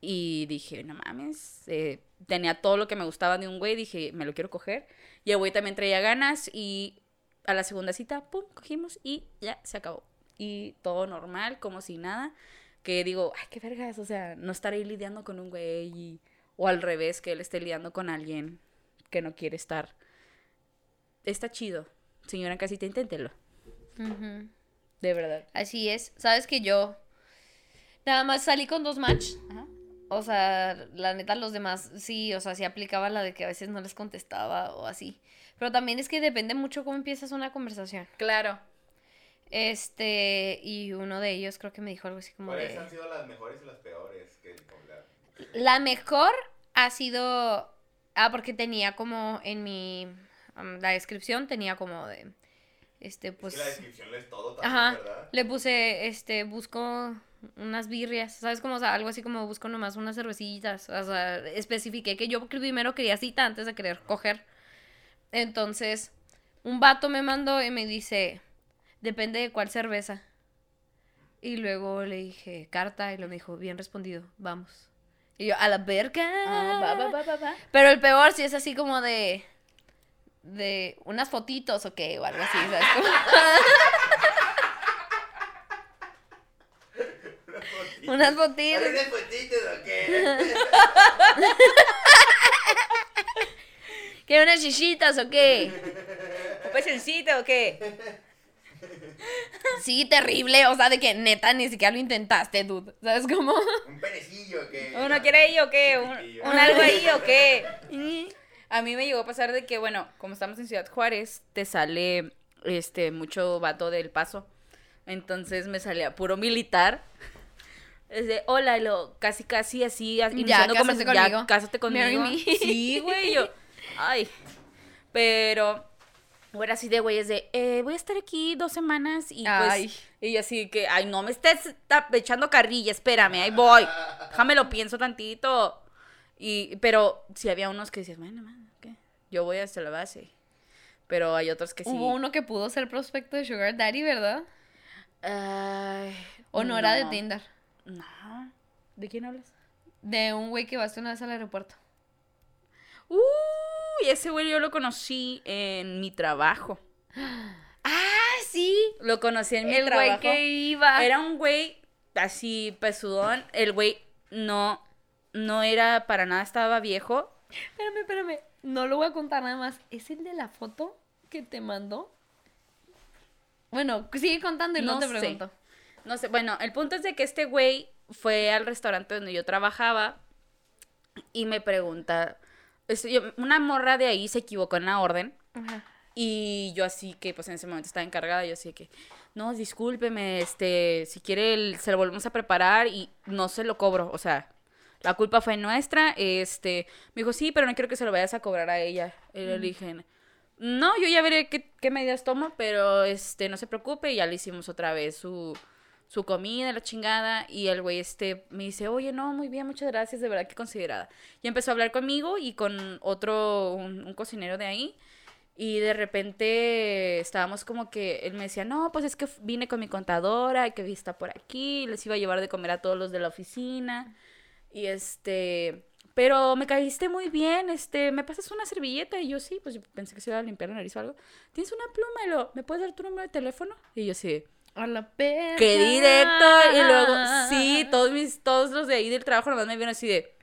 Y dije, no mames, eh, tenía todo lo que me gustaba de un güey, dije, me lo quiero coger. Y el güey también traía ganas y a la segunda cita, pum, cogimos y ya se acabó. Y todo normal, como si nada. Que digo, ay, qué vergas, o sea, no estaré lidiando con un güey y- o al revés, que él esté lidiando con alguien que no quiere estar. Está chido. Señora en casita, inténtelo. De verdad.
Así es. Sabes que yo nada más salí con dos match.
Ajá.
O sea, la neta, los demás sí, o sea, sí aplicaba la de que a veces no les contestaba o así. Pero también es que depende mucho cómo empiezas una conversación.
Claro.
Este, y uno de ellos creo que me dijo algo así como
¿Cuáles
de...
han sido las mejores y las peores que?
La mejor ha sido... Ah, porque tenía como en mi... um, la descripción tenía como de... Este, pues...
es que la descripción es todo también,
Ajá.
¿verdad?
Le puse, este, busco unas birrias, ¿sabes? Como, o sea, algo así como busco nomás unas cervecitas. O sea, especifiqué que yo primero quería cita antes de querer coger. Entonces, un vato me mandó y me dice, depende de cuál cerveza. Y luego le dije, carta, y lo me dijo, bien respondido, vamos. Y yo, a la verga.
Ah, va, va, va.
Pero el peor sí es así como de. de unas fotitos o qué, o algo así, ¿sabes? Como- unas fotitos.
¿Parecen fotitos o qué?
¿Qué, unas chichitas o qué?
¿Un pechoncito o qué?
Sí, terrible. O sea, de que neta ni siquiera lo intentaste, dude. ¿Sabes cómo?
¿Un perecillo o qué?
¿Uno quiere ahí o qué? ¿Un, un algo ahí o qué? A mí me llegó a pasar de que, bueno, como estamos en Ciudad Juárez, te sale este mucho vato del paso. Entonces me salía puro militar. Es de, hola, y lo, casi, casi así, iniciando
cásate
conversa-
conmigo.
Ya, cásate
Marry
conmigo.
me.
Sí, güey, yo, ay. Pero, bueno, así de güeyes de, eh, voy a estar aquí dos semanas y pues,
Ay.
y así que, ay, no me estés echando carrilla, espérame, ahí voy. Déjame lo pienso tantito. Y, pero sí había unos que decían, bueno, man, ¿qué? Yo voy hasta la base. Pero hay otros que sí.
Hubo uno que pudo ser prospecto de Sugar Daddy, ¿verdad?
Ay,
O no era de
no.
Tinder.
No. ¿De quién hablas?
De un güey que vas una vez al aeropuerto.
Uy, ese güey yo lo conocí en mi trabajo.
¡Ah, sí!
Lo conocí en mi
El
trabajo.
güey que iba.
Era un güey así pesudón. El güey no, no era para nada, estaba viejo.
Espérame, espérame. No lo voy a contar nada más. ¿Es el de la foto que te mandó? Bueno, sigue contando y no,
No
te
sé.
pregunto.
No sé, bueno, el punto es de que este güey fue al restaurante donde yo trabajaba y me pregunta, una morra de ahí se equivocó en la orden
Ajá.
y yo así que pues en ese momento estaba encargada, yo así que, no, discúlpeme, este, si quiere el- se lo volvemos a preparar y no se lo cobro, o sea, la culpa fue nuestra, este, me dijo, sí, pero no quiero que se lo vayas a cobrar a ella. Y le dije, no, yo ya veré qué, qué medidas tomo, pero este, no se preocupe, y ya le hicimos otra vez su, su comida, la chingada, y el güey este me dice, oye, no, muy bien, muchas gracias, de verdad que considerada. Y empezó a hablar conmigo y con otro, un, cocinero de ahí, y de repente estábamos como que él me decía, no, pues es que vine con mi contadora, que está por aquí, les iba a llevar de comer a todos los de la oficina. Y este, pero me caíste muy bien, este, ¿me pasas una servilleta? Y yo sí, pues yo pensé que se iba a limpiar la nariz o algo. ¿Tienes una pluma? Y lo, ¿me puedes dar tu número de teléfono? Y yo sí,
A la perra.
qué directo. Y luego, sí, todos mis, todos los de ahí del trabajo nomás me vieron así de.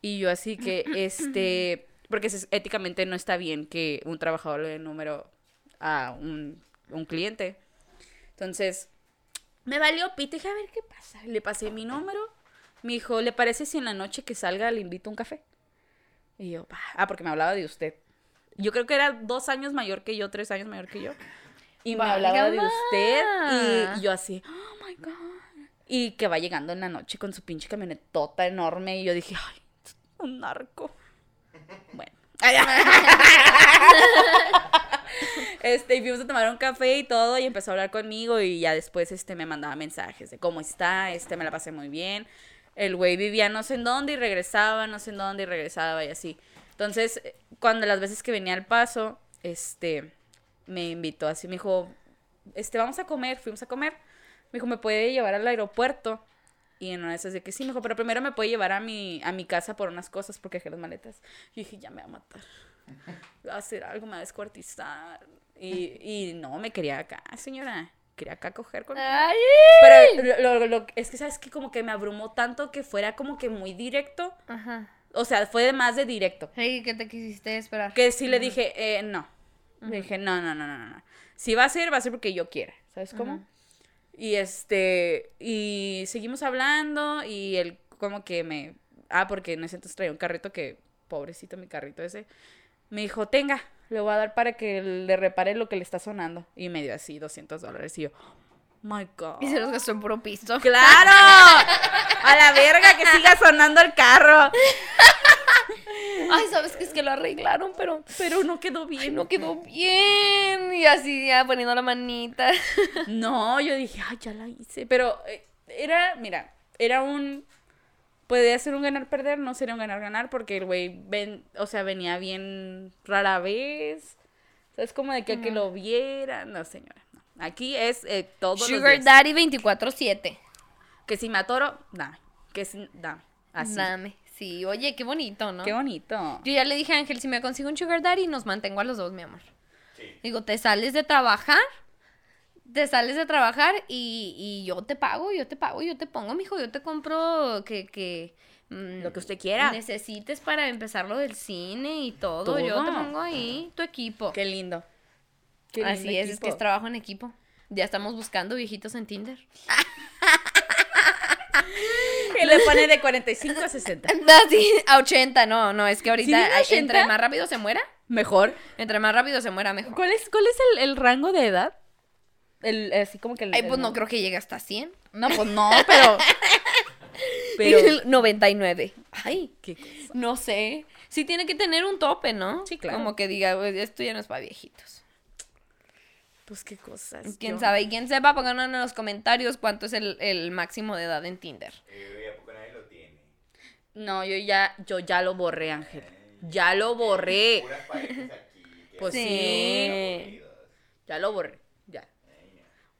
Y yo así que, este, porque es- éticamente no está bien que un trabajador le dé número a un, un cliente. Entonces, me valió pito y dije, a ver qué pasa. Le pasé mi número. Me dijo, ¿le parece si en la noche que salga le invito un café? Y yo, ah, porque me hablaba de usted. Yo creo que era dos años mayor que yo, tres años mayor que yo. Y me hablaba de usted. Y yo así, oh my God. Y que va llegando en la noche con su pinche camionetota enorme. Y yo dije, ay, un narco. Bueno. Este, y fuimos a tomar un café y todo, y empezó a hablar conmigo, y ya después, este, me mandaba mensajes de cómo está, este, me la pasé muy bien. El güey vivía no sé en dónde y regresaba, no sé en dónde y regresaba y así. Entonces, eh, cuando las veces que venía al paso, este, me invitó así, me dijo, este, vamos a comer, fuimos a comer. Me dijo, ¿me puede llevar al aeropuerto? Y en una de esas de que sí, me dijo, pero primero me puede llevar a mi, a mi casa por unas cosas porque dejé las maletas. Y dije, ya me va a matar. Va a hacer algo, me va a descuartizar. Y, y no, me quería acá, señora. Quería acá coger con
Ay.
Pero lo, lo- lo- es que, ¿sabes que Como que me abrumó tanto que fuera como que muy directo.
Ajá.
O sea, fue de más de directo.
Hey, ¿qué te quisiste esperar?
Que sí le dije, eh, no. Le dije, no, no, no, no, no, no. Si va a ser, va a ser porque yo quiera. ¿Sabes cómo? Y este, y seguimos hablando y él como que me... Ah, porque en ese entonces traía un carrito que, pobrecito mi carrito ese, me dijo, tenga, le voy a dar para que le repare lo que le está sonando. Y me dio así 200 dólares y yo, my God.
Y se los gastó en puro pisto.
¡Claro! A la verga que siga sonando el carro.
Ay, ¿sabes qué? Es que lo arreglaron, pero
Pero no quedó
ay,
bien.
no quedó bien. Y así ya poniendo la manita.
No, yo dije, ay, ya la hice. Pero eh, era, mira, era un. Podía ser un ganar-perder, no sería un ganar-ganar, porque el güey, ven, o sea, venía bien rara vez. ¿Sabes? Como de que, que lo viera. No, señora. no. Aquí es eh, todos los
Sugar
días.
Daddy 24-7.
Que si me atoro, dame. Que si, dame. Así.
Dame. Sí, oye, qué bonito, ¿no?
Qué bonito.
Yo ya le dije a Ángel, si me consigo un Sugar Daddy, nos mantengo a los dos, mi amor.
Sí.
Digo, te sales de trabajar, te sales de trabajar y, y yo te pago, yo te pago, yo te pongo, mijo, yo te compro que, que mm,
Lo que usted quiera.
necesites para empezar lo del cine y todo. Yo te pongo ahí tu equipo.
Qué lindo. Qué
Así
lindo
es, es que es trabajo en equipo. Ya estamos buscando viejitos en Tinder.
Que le pone de 45 a 60.
Así, a 80, no, no, es que ahorita
¿Sí, a
ay,
80?
entre más rápido se muera,
Mejor.
entre más rápido se muera mejor.
¿Cuál es, cuál es el, el rango de edad? El, así como que el,
Ay, pues
el-
no creo que llegue hasta 100.
No, pues no, pero. pero.
El 99. Ay,
¿Qué cosa?
no sé. Sí tiene que tener un tope, ¿no?
Sí, claro.
Como que diga, "Pues, esto ya no es para viejitos.
Pues qué cosas.
¿Quién
yo-
sabe? Y quien sepa, pónganos en los comentarios cuánto es el, el máximo de edad en Tinder.
Eh, ¿A poco nadie lo tiene?
No, yo ya, yo ya lo borré, Ángel. Ya lo borré. Pues
sí.
Ya lo borré. Ya.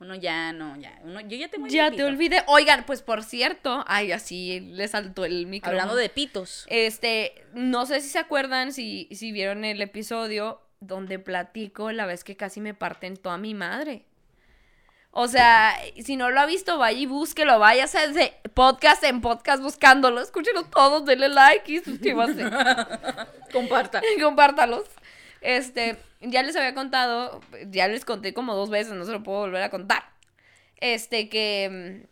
Uno ya no, ya. Uno, yo ya tengo
Ya te olvidé. Oigan, pues por cierto, ay, así le saltó el micrófono.
Hablando de pitos.
Este, no sé si se acuerdan, si, si vieron el episodio donde platico la vez que casi me parten toda mi madre. O sea, si no lo ha visto, vaya y búsquelo, vaya de podcast en podcast buscándolo, escúchenlo todos, denle like y suscríbanse.
Comparta.
Compártalos. Este, ya les había contado, ya les conté como dos veces, no se lo puedo volver a contar. Este, que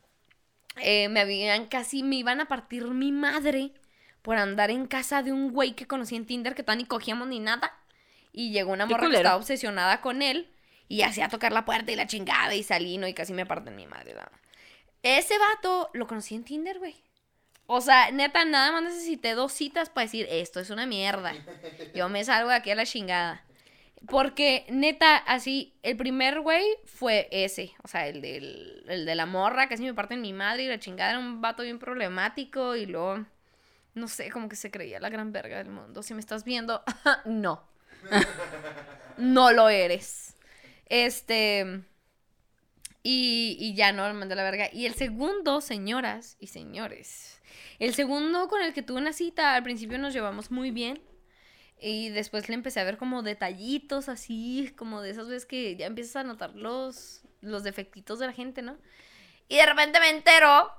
eh, me habían casi, me iban a partir mi madre por andar en casa de un güey que conocí en Tinder que todavía ni cogíamos ni nada. Y llegó una morra que estaba obsesionada con él y hacía tocar la puerta y la chingada y salí, ¿no? Y casi me parten mi madre. la- Ese vato lo conocí en Tinder, güey. O sea, neta, nada más necesité dos citas para decir, esto es una mierda. Yo me salgo de aquí a la chingada. Porque, neta, así, el primer güey fue ese. O sea, el, del, el de la morra, casi me parte en mi madre y la chingada era un vato bien problemático y luego, no sé, como que se creía la gran verga del mundo. Si me estás viendo, no. no lo eres. Este... Y, y ya no, me mandé a la verga. Y el segundo, señoras y señores, el segundo con el que tuve una cita, al principio nos llevamos muy bien. Y después le empecé a ver como detallitos así, como de esas veces que ya empiezas a notar los, los defectitos de la gente, ¿no? Y de repente me entero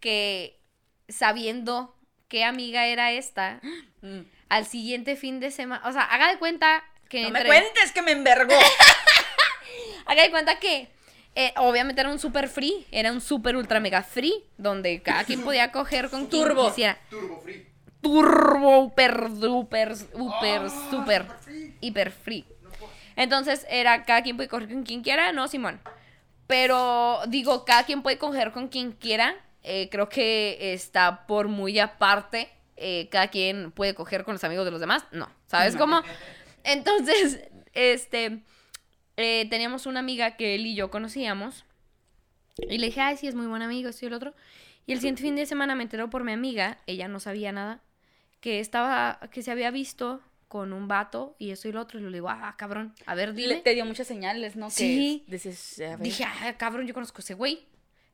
que sabiendo qué amiga era esta,
Mm.
al siguiente fin de semana, o sea, haga de cuenta que...
No me
entre-
cuentes que me envergó.
Haga de cuenta que eh, obviamente era un super free, era un super ultra mega free, donde cada quien podía coger con quien
Turbo.
quisiera.
Turbo Free.
Turbo, super, duper, super, super, hiper free. Entonces era cada quien puede coger con quien quiera, no, Simón. Pero digo, cada quien puede coger con quien quiera. eh, creo que está por muy aparte. eh, cada quien puede coger con los amigos de los demás. No, ¿sabes
No.
cómo? Entonces, este, eh, teníamos una amiga que él y yo conocíamos. Y le dije, ay, sí, es muy buen amigo, esto y el otro. Y el siguiente fin de semana me enteró por mi amiga, ella no sabía nada, que estaba, que se había visto con un vato y eso y lo otro. Y le digo, ah, cabrón, a ver,
Le-
dile.
te dio muchas señales, ¿no? Que
Sí.
dices, a ver.
Dije, ah, cabrón, yo conozco a ese güey.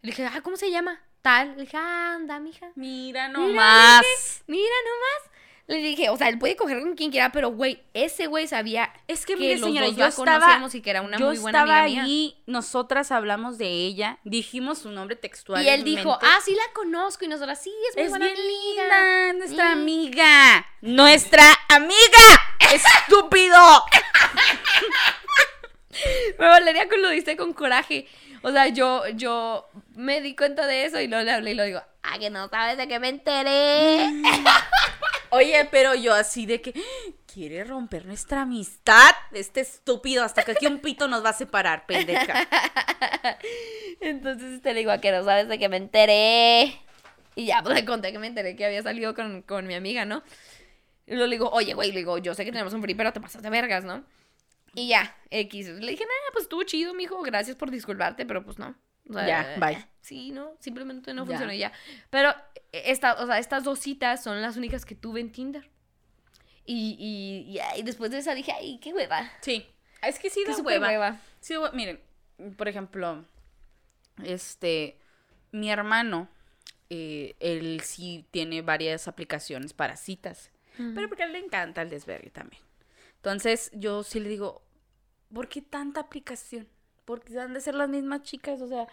Le dije, ah, ¿cómo se llama? Tal. Le dije, ah, anda, mija.
Mira
Mira,
nomás.
Mira nomás. Le dije, o sea, él puede coger con quien quiera, pero güey, ese güey sabía
Es que,
que
mire,
los
señora,
dos
yo
la
estaba,
conocíamos y que era una
yo
muy buena
estaba
amiga mía.
ahí, nosotras hablamos de ella, dijimos su nombre textual.
Y él dijo, ah, sí la conozco. Y nosotras, sí, es muy
es
buena
bien
amiga.
linda, nuestra
Mm.
amiga, nuestra amiga, estúpido.
Me valería con lo dice con coraje. O sea, yo, yo me di cuenta de eso y luego le hablé y lo digo, ah, que no sabes de qué me enteré.
Oye, pero yo así de que quiere romper nuestra amistad, este estúpido, hasta que aquí un pito nos va a separar, pendeja.
Entonces te le digo, a que no sabes de qué me enteré. Y ya, pues le conté que me enteré que había salido con, con mi amiga, ¿no? Y luego le digo, oye, güey, le digo, yo sé que tenemos un free, pero te pasas de vergas, ¿no? Y ya, X. Le dije, nada, pues estuvo chido, mijo, gracias por disculparte, pero pues no. O sea,
Ya, bye.
Sí, no, simplemente no funcionó ya. Pero esta, o sea, estas dos citas son las únicas que tuve en Tinder. Y, y, y, después de esa dije, ay, qué hueva.
Sí, es que sí da hueva.
hueva.
Sí, miren, por ejemplo, este, mi hermano, eh, él sí tiene varias aplicaciones para citas, pero porque a él le encanta el desvergue también. Entonces, yo sí le digo, ¿por qué tanta aplicación? Porque han de ser las mismas chicas, o sea,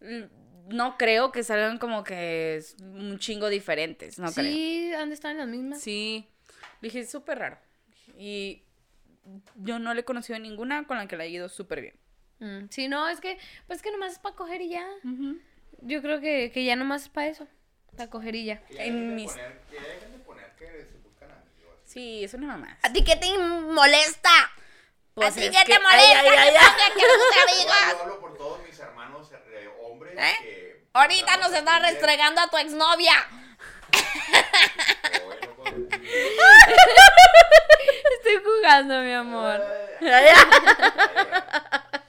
no creo que salgan como que es un chingo diferentes, no creo.
sí, ¿dónde están las mismas?
Sí, dije, súper raro. Y yo no le he conocido ninguna con la que le ha ido súper bien.
Mm, sí, no, es que, pues que nomás es para coger y ya. Yo creo que, que ya nomás es para eso. Para coger y ya.
En
de
mis-
poner- que ya dejen de poner que se buscan amigos.
Sí, es una mamá.
¿A ti qué te molesta?
Pues
¿A ti
es
qué
que-
te molesta?
ay, ay, ay,
que que no te
Yo,
amigas?
yo hablo por todos mis hermanos eh.
Ahorita
nos
están restregando a tu exnovia. Estoy jugando, mi amor.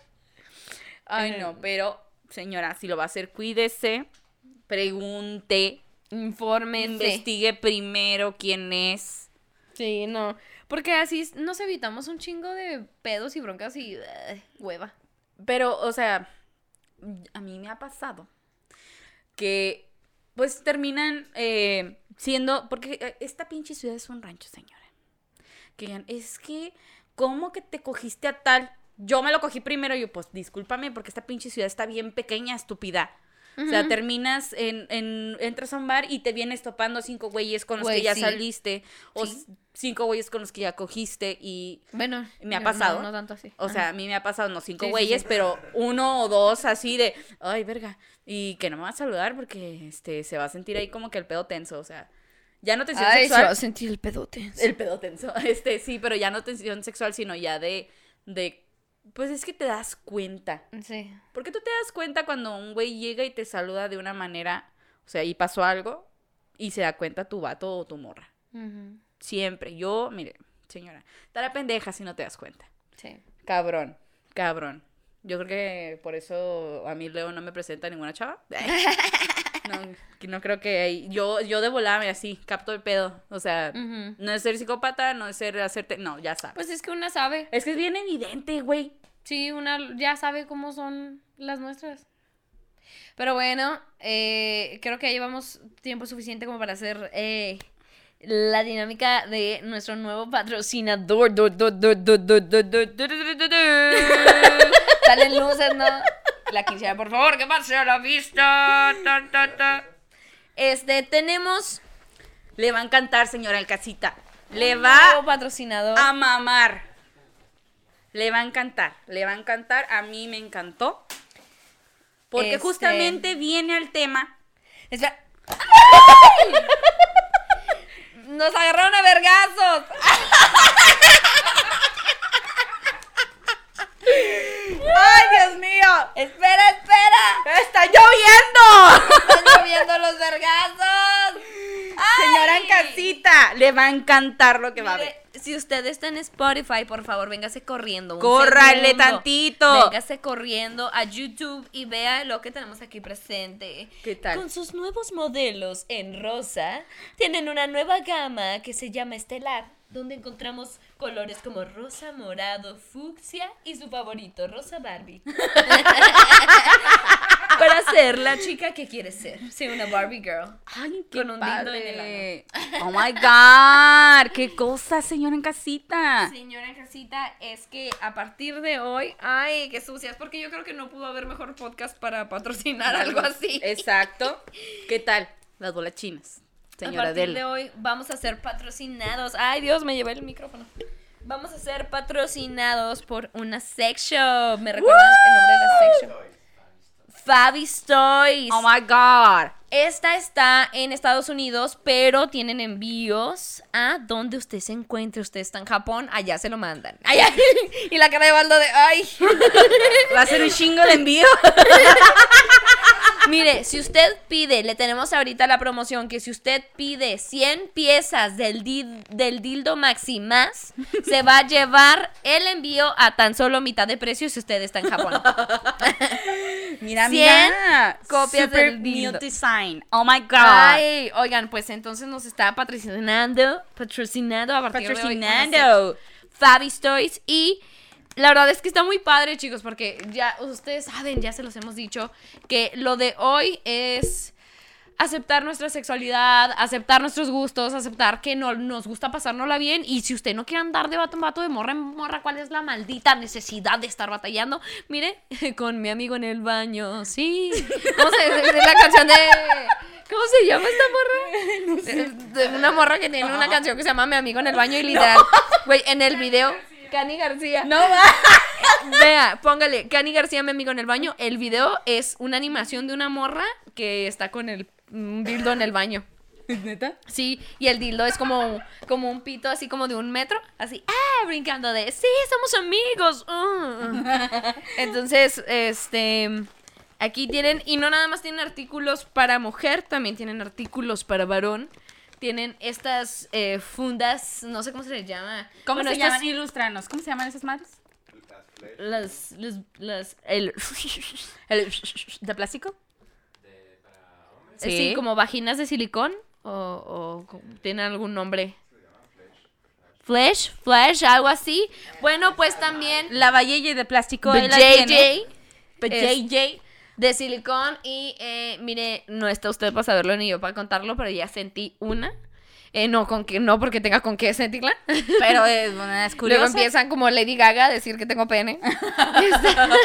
Ay, no, pero, señora, si lo va a hacer, cuídese, pregunte,
Infórmese.
investigue primero quién es.
Sí, no. Porque así nos evitamos un chingo de pedos y broncas y eh, hueva.
Pero, o sea, a mí me ha pasado que, pues, terminan eh, siendo, porque eh, esta pinche ciudad es un rancho, señora. Que digan, es que, ¿cómo que te cogiste a tal? Yo me lo cogí primero y yo, pues, discúlpame, porque esta pinche ciudad está bien pequeña, estúpida. O sea, terminas en, en, entras a un bar y te vienes topando cinco güeyes con los
Güey,
que ya
sí.
saliste, o
Sí.
cinco güeyes con los que ya cogiste y
Bueno,
Me ha pasado.
No, no tanto así.
o
Ajá.
sea, a mí me ha pasado, no cinco
Sí,
güeyes, pero uno o dos así de, ay, verga, y que no me va a saludar porque este se va a sentir ahí como que el pedo tenso, o sea, ya no tensión
Ay, se
sexual.
va a sentir el pedote.
El pedo tenso, este, sí, pero ya no tensión sexual, sino ya de, de, pues es que te das cuenta.
Sí.
Porque tú te das cuenta cuando un güey llega y te saluda de una manera, o sea, y pasó algo, y se da cuenta tu vato o tu morra. Siempre. Yo, mire, señora, estará pendeja si no te das cuenta.
Sí.
Cabrón, cabrón. Yo creo que por eso a mí Leo no me presenta ninguna chava. No, no creo que yo yo de volada, mira, así, capto el pedo. O sea, no es ser psicópata, no es ser hacerte, no, ya sabes.
Pues es que una sabe.
es que es bien evidente, güey.
Sí, una ya sabe cómo son las nuestras. Pero bueno, eh, creo que ya llevamos tiempo suficiente como para hacer eh, la dinámica de nuestro nuevo patrocinador. Salen luces, ¿no? La quincena, por favor, que pase a la vista. Tan, tan, tan. Este, tenemos.
Le va a encantar, señora Alcacita. Le va
nuevo patrocinador.
a mamar. Le va a encantar, le va a encantar. A mí me encantó. Porque
Este-
justamente viene al tema.
Espera. Nos agarraron a vergazos.
¡Ay, Dios mío!
Espera, espera.
¡Está lloviendo!
Están lloviendo los vergazos.
Señora en casita le va a encantar lo que va a ver.
Si usted está en Spotify, por favor, véngase corriendo. un
Córrale
segundo.
tantito.
Véngase corriendo a YouTube y vea lo que tenemos aquí presente.
¿Qué tal?
Con sus nuevos modelos en rosa, tienen una nueva gama que se llama Estelar, donde encontramos colores como rosa, morado, fucsia y su favorito, rosa Barbie. Para ser la chica que quiere ser, ser una Barbie girl.
Ay, qué
Con un dildo en el
padre. Oh my God. Qué cosa, señora en casita.
Señora en casita, es que a partir de hoy, ay, qué sucias, porque yo creo que no pudo haber mejor podcast para patrocinar algo así.
Exacto. ¿Qué tal? Las bolas chinas.
a
Señora
partir
Del.
de hoy vamos a ser patrocinados. Ay, Dios, me llevé el micrófono. Vamos a ser patrocinados por una sex shop. ¿Me recuerdan el nombre de la sex shop? Fabi's Toys.
Oh my God.
Esta está en Estados Unidos, pero tienen envíos a donde usted se encuentre. Usted está en Japón, allá se lo mandan. Ay, ay. Y la cara de Baldo de, ay.
Va a ser un chingo de envío.
Mire, si usted pide, le tenemos ahorita la promoción que si usted pide 100 piezas del, dil- del dildo Maxi más, se va a llevar el envío a tan solo mitad de precio si usted está en Japón.
Mira,
100
mira.
copias
Super
del dildo.
new design. Oh my God.
Ay, oigan, pues entonces nos está patrocinando, patrocinando a partir de hoy
Patrocinando.
Fabi's Toys y la verdad es que está muy padre, chicos, porque ya ustedes saben, ya se los hemos dicho, que lo de hoy es aceptar nuestra sexualidad, aceptar nuestros gustos, aceptar que no, nos gusta pasárnosla bien y si usted no quiere andar de vato en vato, de morra en morra, ¿cuál es la maldita necesidad de estar batallando? Mire, con mi amigo en el baño, sí. ¿Cómo se de la canción de... ¿Cómo se llama esta morra? De una morra que tiene una canción que se llama Mi amigo en el baño y literal, güey, en el video... Cani García.
No va.
Vea, póngale, Cani García, mi amigo en el baño. El video es una animación de una morra que está con el dildo en el baño.
¿Neta?
Sí, y el dildo es como, como un pito así como de un metro, así, ah, brincando de, sí, somos amigos. uh". Entonces, este, aquí tienen, y no nada más tienen artículos para mujer, también tienen artículos para varón. Tienen estas eh, fundas, no sé cómo se les llama.
¿Cómo
Bueno,
se
estas-
llaman? Ilústranos. ¿Cómo se llaman esas madres?
Las, las, las, el,
¿El ¿De plástico?
sí. como vaginas de silicón o, o tienen algún nombre. Flesh, flesh, algo así. Bueno, pues también
La valleye de plástico.
JJ
JJ.
De silicón y eh, mire, no está usted para saberlo ni yo para contarlo, pero ya sentí una. Eh, no, con que, no porque tenga con qué sentirla.
Pero es, bueno, es
Luego
curioso.
empiezan como Lady Gaga a decir que tengo pene.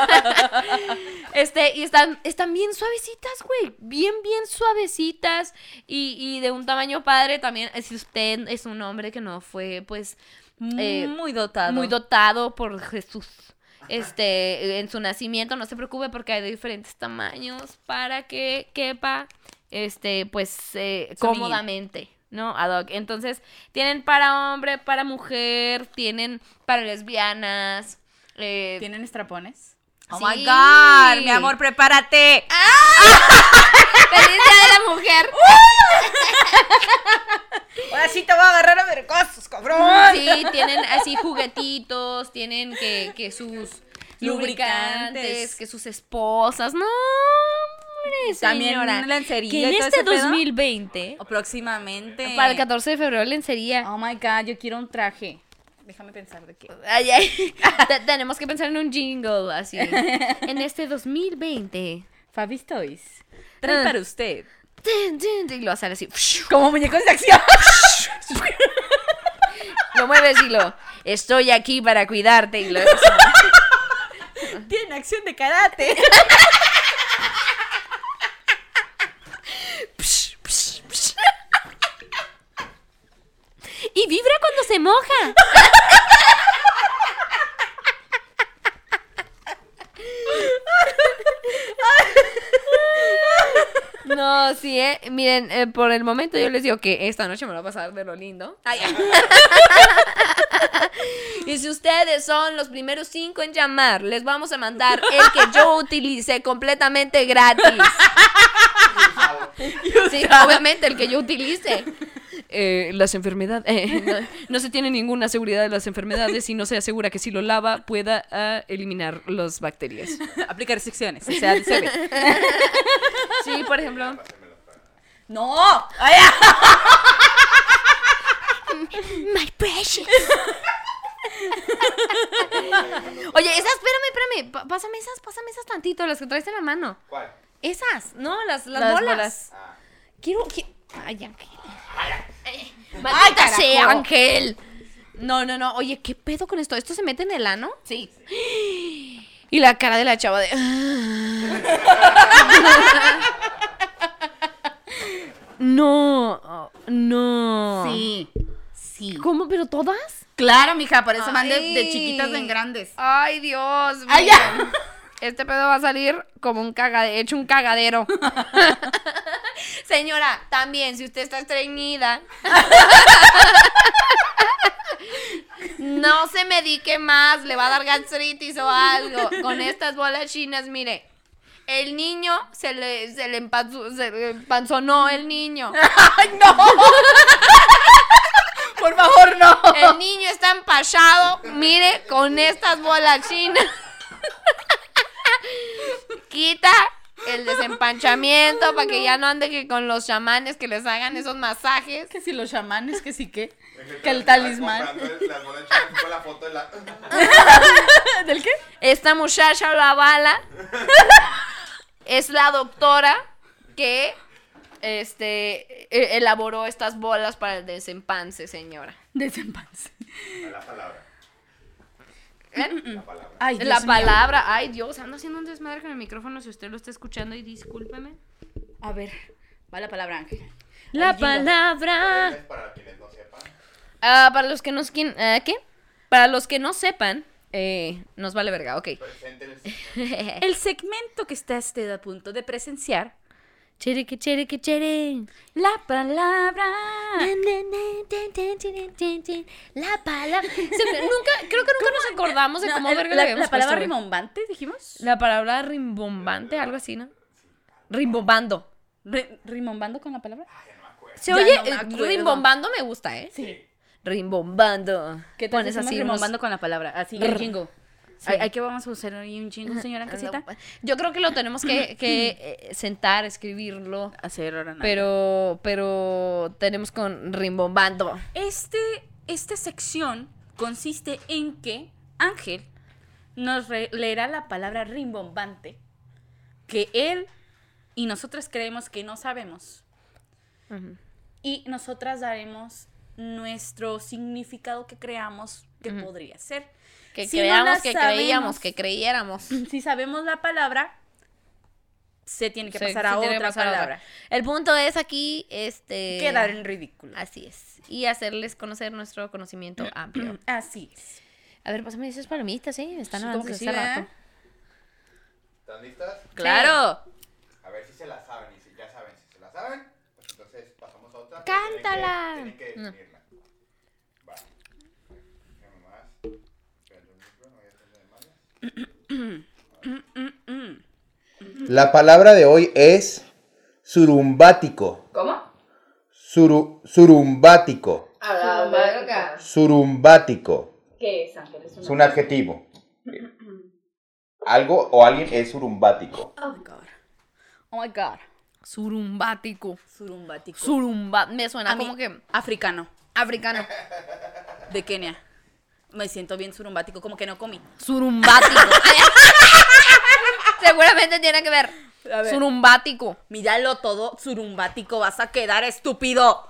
este, y están, están bien suavecitas, güey. Bien, bien suavecitas. Y, y de un tamaño padre también. eh, Si usted es un hombre que no fue, pues, eh,
muy dotado.
muy dotado por Jesús. Este, en su nacimiento, no se preocupe porque hay de diferentes tamaños para que quepa, este, pues, eh, cómodamente, ¿no? Ad hoc. Entonces, tienen para hombre, para mujer, tienen para lesbianas, eh,
¿Tienen estrapones? Oh
Sí.
my God. Mi amor, prepárate.
¡Feliz Día de la Mujer!
Ahora sí te voy a agarrar a ver cosas, cabrón.
Sí, tienen así juguetitos, tienen que, que sus lubricantes,
Lubricantes.
que sus esposas. No, hombre,
También
señora.
lencería
Que en
y todo
este
ese pedo.
2020,
O próximamente.
para el 14 de febrero, lencería.
Oh my God, yo quiero un traje. Déjame pensar de qué.
Ay, ay. Te- Tenemos que pensar en un jingle así. En este 2020.
Fabi's Toys. Trae
Ah.
para usted.
Y lo hace así.
Como muñecos de acción.
Lo mueves y lo. Estoy aquí para cuidarte. Y lo
Tiene acción de karate.
Y vibra se moja. No, sí, eh. Miren, eh, por el momento yo les digo que esta noche me lo va a pasar de lo lindo. y si ustedes son los primeros cinco en llamar, les vamos a mandar el que yo utilicé completamente gratis. Sí, obviamente el que yo utilice. Eh, las enfermedades, eh, no, no se tiene ninguna seguridad de las enfermedades y no se asegura que si lo lava pueda ah, eliminar las bacterias.
Aplica restricciones. O sea, se ve.
Sí, por ejemplo.
¡No! ¡Ay, ah!
My precious. Oye, esas, espérame, espérame. pásame esas, pásame esas tantito, las que traes en la mano.
¿Cuál?
Esas, no, las, las,
Las
bolas.
bolas.
Ah.
Quiero, qui- Ay, Ángel. Ay, Maldita sea,
carajo.
Ángel. No, no, no. Oye, ¿qué pedo con esto? ¿Esto se mete en el ano?
Sí.
Y la cara de la chava de. no, no.
Sí. Sí.
¿Cómo? ¿Pero todas?
Claro, mija, por eso van de, de
Ay.
chiquitas en grandes.
Ay, Dios.
Ay, ya.
Este pedo va a salir como un cagadero, hecho un cagadero. Señora, también, si usted está estreñida, no se medique más, le va a dar gastritis o algo. Con estas bolas chinas, mire. El niño se le, se le, empanzó- se le empanzonó el niño.
¡Ay, no! Por favor, no.
El niño está empachado, mire, con estas bolas chinas. Quita el desempanchamiento para que ya no ande que con los chamanes que les hagan esos masajes.
Que si los chamanes, que sí que. Que el talismán. ¿Del qué?
Esta muchacha la bala es la doctora que este e- elaboró estas bolas para el desempance, señora.
Desempance.
La palabra.
¿Eh?
La palabra.
Ay, Dios
La
mío.
palabra, ay Dios, ando haciendo un desmadre con el micrófono si usted lo está escuchando y discúlpeme.
A ver, va la palabra, Ángel.
La
Ay,
palabra.
Es para quienes no sepan.
Ah, para los que nos quien, ah, ¿qué? Para los que no sepan, eh, nos vale verga, ok.
El segmento que está usted a punto de presenciar.
Chere que chere que chere.
La palabra.
La palabra. nunca, creo que nunca nos acordamos de
No,
cómo
el-
verga
la,
habíamos
la palabra rimbombante, dijimos.
La palabra rimbombante, algo así, ¿no? Rimbombando.
Ri- ¿Rimombando con la palabra?
Se
Ya
oye,
no me
eh, rimbombando me gusta, ¿eh?
Sí.
Rimbombando.
¿Qué tal
Pones así
rimombando
unos-
con la palabra? Así, el jingle. Hay, hay que vamos a usar ahí un jingle, señora casita.
Yo creo que lo tenemos que, que, eh, sentar, escribirlo.
Hacer ahora nada.
Pero, pero tenemos con rimbombando.
Este, esta sección consiste en que Ángel nos leerá la palabra rimbombante que él y nosotras creemos que no sabemos. Y nosotras daremos nuestro significado que creamos que podría ser.
Que
Si no
creamos,
la
que
sabemos,
creíamos, que creyéramos.
Si sabemos la palabra, se tiene que pasar
se
a otra
pasar a otra.
palabra.
El punto es aquí, este...
Quedar en ridículo.
Así es. Y hacerles conocer nuestro conocimiento amplio.
Así es.
A ver, pásame esas palomitas, ¿eh? Están
Sí,
hablando desde
sí,
rato.
¿Están listas?
Claro.
A ver si se la saben. Y si ya saben, si se la saben, pues entonces pasamos a otra.
Cántala.
Tienen que, tienen
No.
que definirla. Va. Déjame más. Espérate un micro, no voy a hacer de malas. La palabra de hoy es surumbático.
¿Cómo?
Suru, surumbático.
A la verga.
Surumbático.
¿Qué es, Ángel?
Es un adjetivo. Algo o alguien es surumbático.
Oh, God. Oh, my God.
Surumbático.
Surumbático.
Surumba. Me suena
A mí-
como que
Africano,
africano.
de Kenia. Me siento bien surumbático, como que no comí.
Surumbático. Seguramente tiene que ver. Surumbático.
Míralo todo surumbático, vas a quedar estúpido.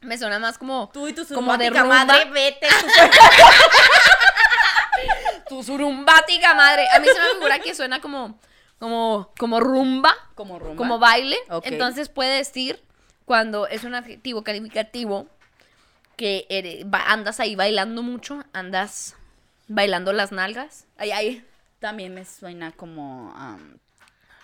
Me suena más como.
Tú y tu
como de
surumbática
rumba.
madre, vete.
Tu surumbática madre. A mí se me figura que suena como. Como, como rumba.
como rumba.
Como baile. Entonces puede decir, cuando es un adjetivo calificativo, que eres- andas ahí bailando mucho, andas bailando las nalgas. Ay, ay.
También me suena como. am,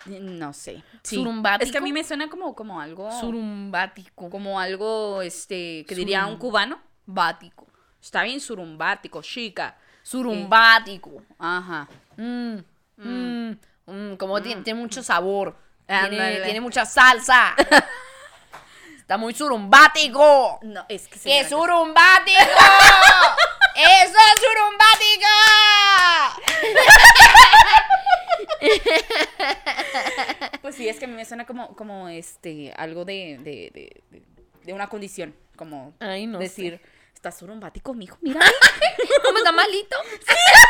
no sé. Sí.
Surumbático.
Es que a mí me suena como, como algo.
Surumbático.
Como algo, este, que diría un cubano.
Bático.
Está bien surumbático, chica.
Surumbático.
Ajá.
Mm, mm, mm, como tiene, tiene mucho sabor. Tiene, tiene mucha salsa. Está muy surumbático.
No, es que
¡Qué surumbático! ¡Eso es surumbático!
Pues sí, es que a mí me suena como, como este, algo de, de, de, de- una condición. Como
Ay, no
decir, estás surumbático, mijo, mira.
¿Cómo está malito?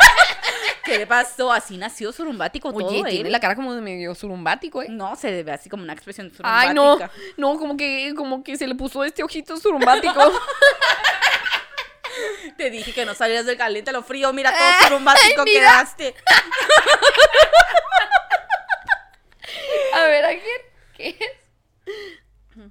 ¿Qué le pasó? Así nació surumbático todo
Oye, tiene
él.
la cara como de medio surumbático, ¿eh?
No, se ve así como una expresión surumbática.
Ay, no, no, como que, como que se le puso este ojito surumbático.
Te dije que no salías del caliente a lo frío. Mira, todo
Ay,
surumbático
mira.
quedaste.
A ver, ¿a quién? ¿Qué es?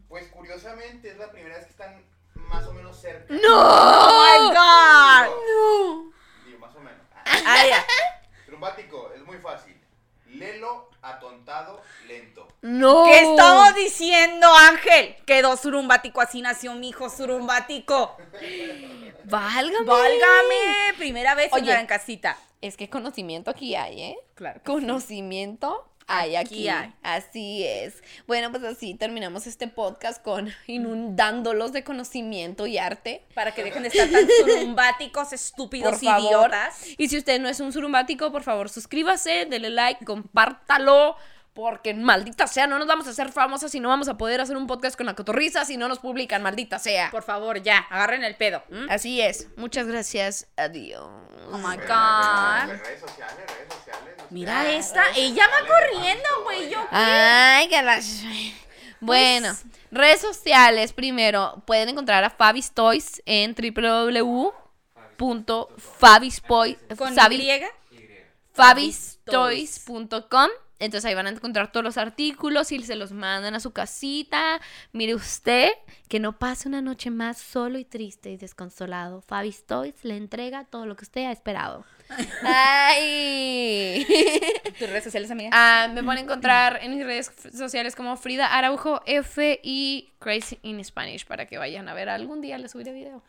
Pues curiosamente es la primera vez que están más o menos cerca.
¡Oh, my God!
Digo, más o menos. Ah,
ya.
Trumbático, es muy fácil. Lelo, atontado, lento.
No.
¿Qué estamos diciendo, Ángel? Quedó surumbático, así nació mi hijo surumbático.
Válgame.
¡Válgame! Primera vez,
Oye.
en casita.
Es que conocimiento aquí hay, ¿eh?
Claro.
Conocimiento hay aquí.
Aquí hay.
Así es. Bueno, pues así terminamos este podcast con inundándolos de conocimiento y arte.
Para que dejen de estar tan surumbáticos, estúpidos,
Por favor.
idiotas.
Y si usted no es un surumbático, por favor, suscríbase, dele like, compártalo. Porque maldita sea, no nos vamos a hacer famosas y no vamos a poder hacer un podcast con la cotorriza si no nos publican, maldita sea.
Por favor, ya, agarren el pedo.
Así es. Muchas gracias. Adiós.
Oh my God.
pero, Redes sociales, redes sociales. no sé.
Mira esta, ella va corriendo, güey. Yo
Ay, que las... Bueno, redes sociales primero. Pueden encontrar a Fabis Toys en www.fabistoys
con
fabistoys.com. Entonces ahí van a encontrar todos los artículos y se los mandan a su casita. Mire usted que no pase una noche más solo y triste y desconsolado. Fabis Toys le entrega todo lo que usted ha esperado. ¡Ay!
Tus redes sociales, amiga.
Ah, me pueden encontrar en mis redes sociales como Frida Araujo F y Crazy in Spanish para que vayan a ver. Algún día les subiré video.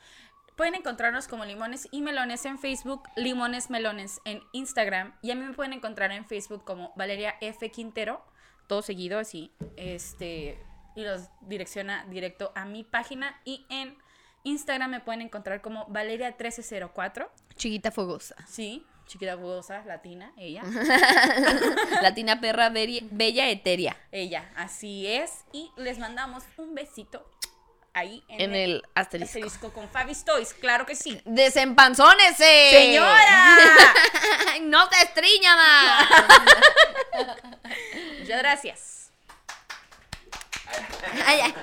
Pueden encontrarnos como Limones y Melones en Facebook, Limones Melones en Instagram y a mí me pueden encontrar en Facebook como Valeria F. Quintero, todo seguido así, este, y los direcciona directo a mi página y en Instagram me pueden encontrar como Valeria1304,
Chiquita fogosa.
sí, chiquita jugosa, latina, ella,
Latina perra bella etérea.
ella, así es, y les mandamos un besito ahí en,
En el asterisco.
asterisco con Fabi's Toys, claro que sí.
¡Desempanzónese!
¡Señora!
¡No se estriña más!
Muchas gracias.
Ay, ay.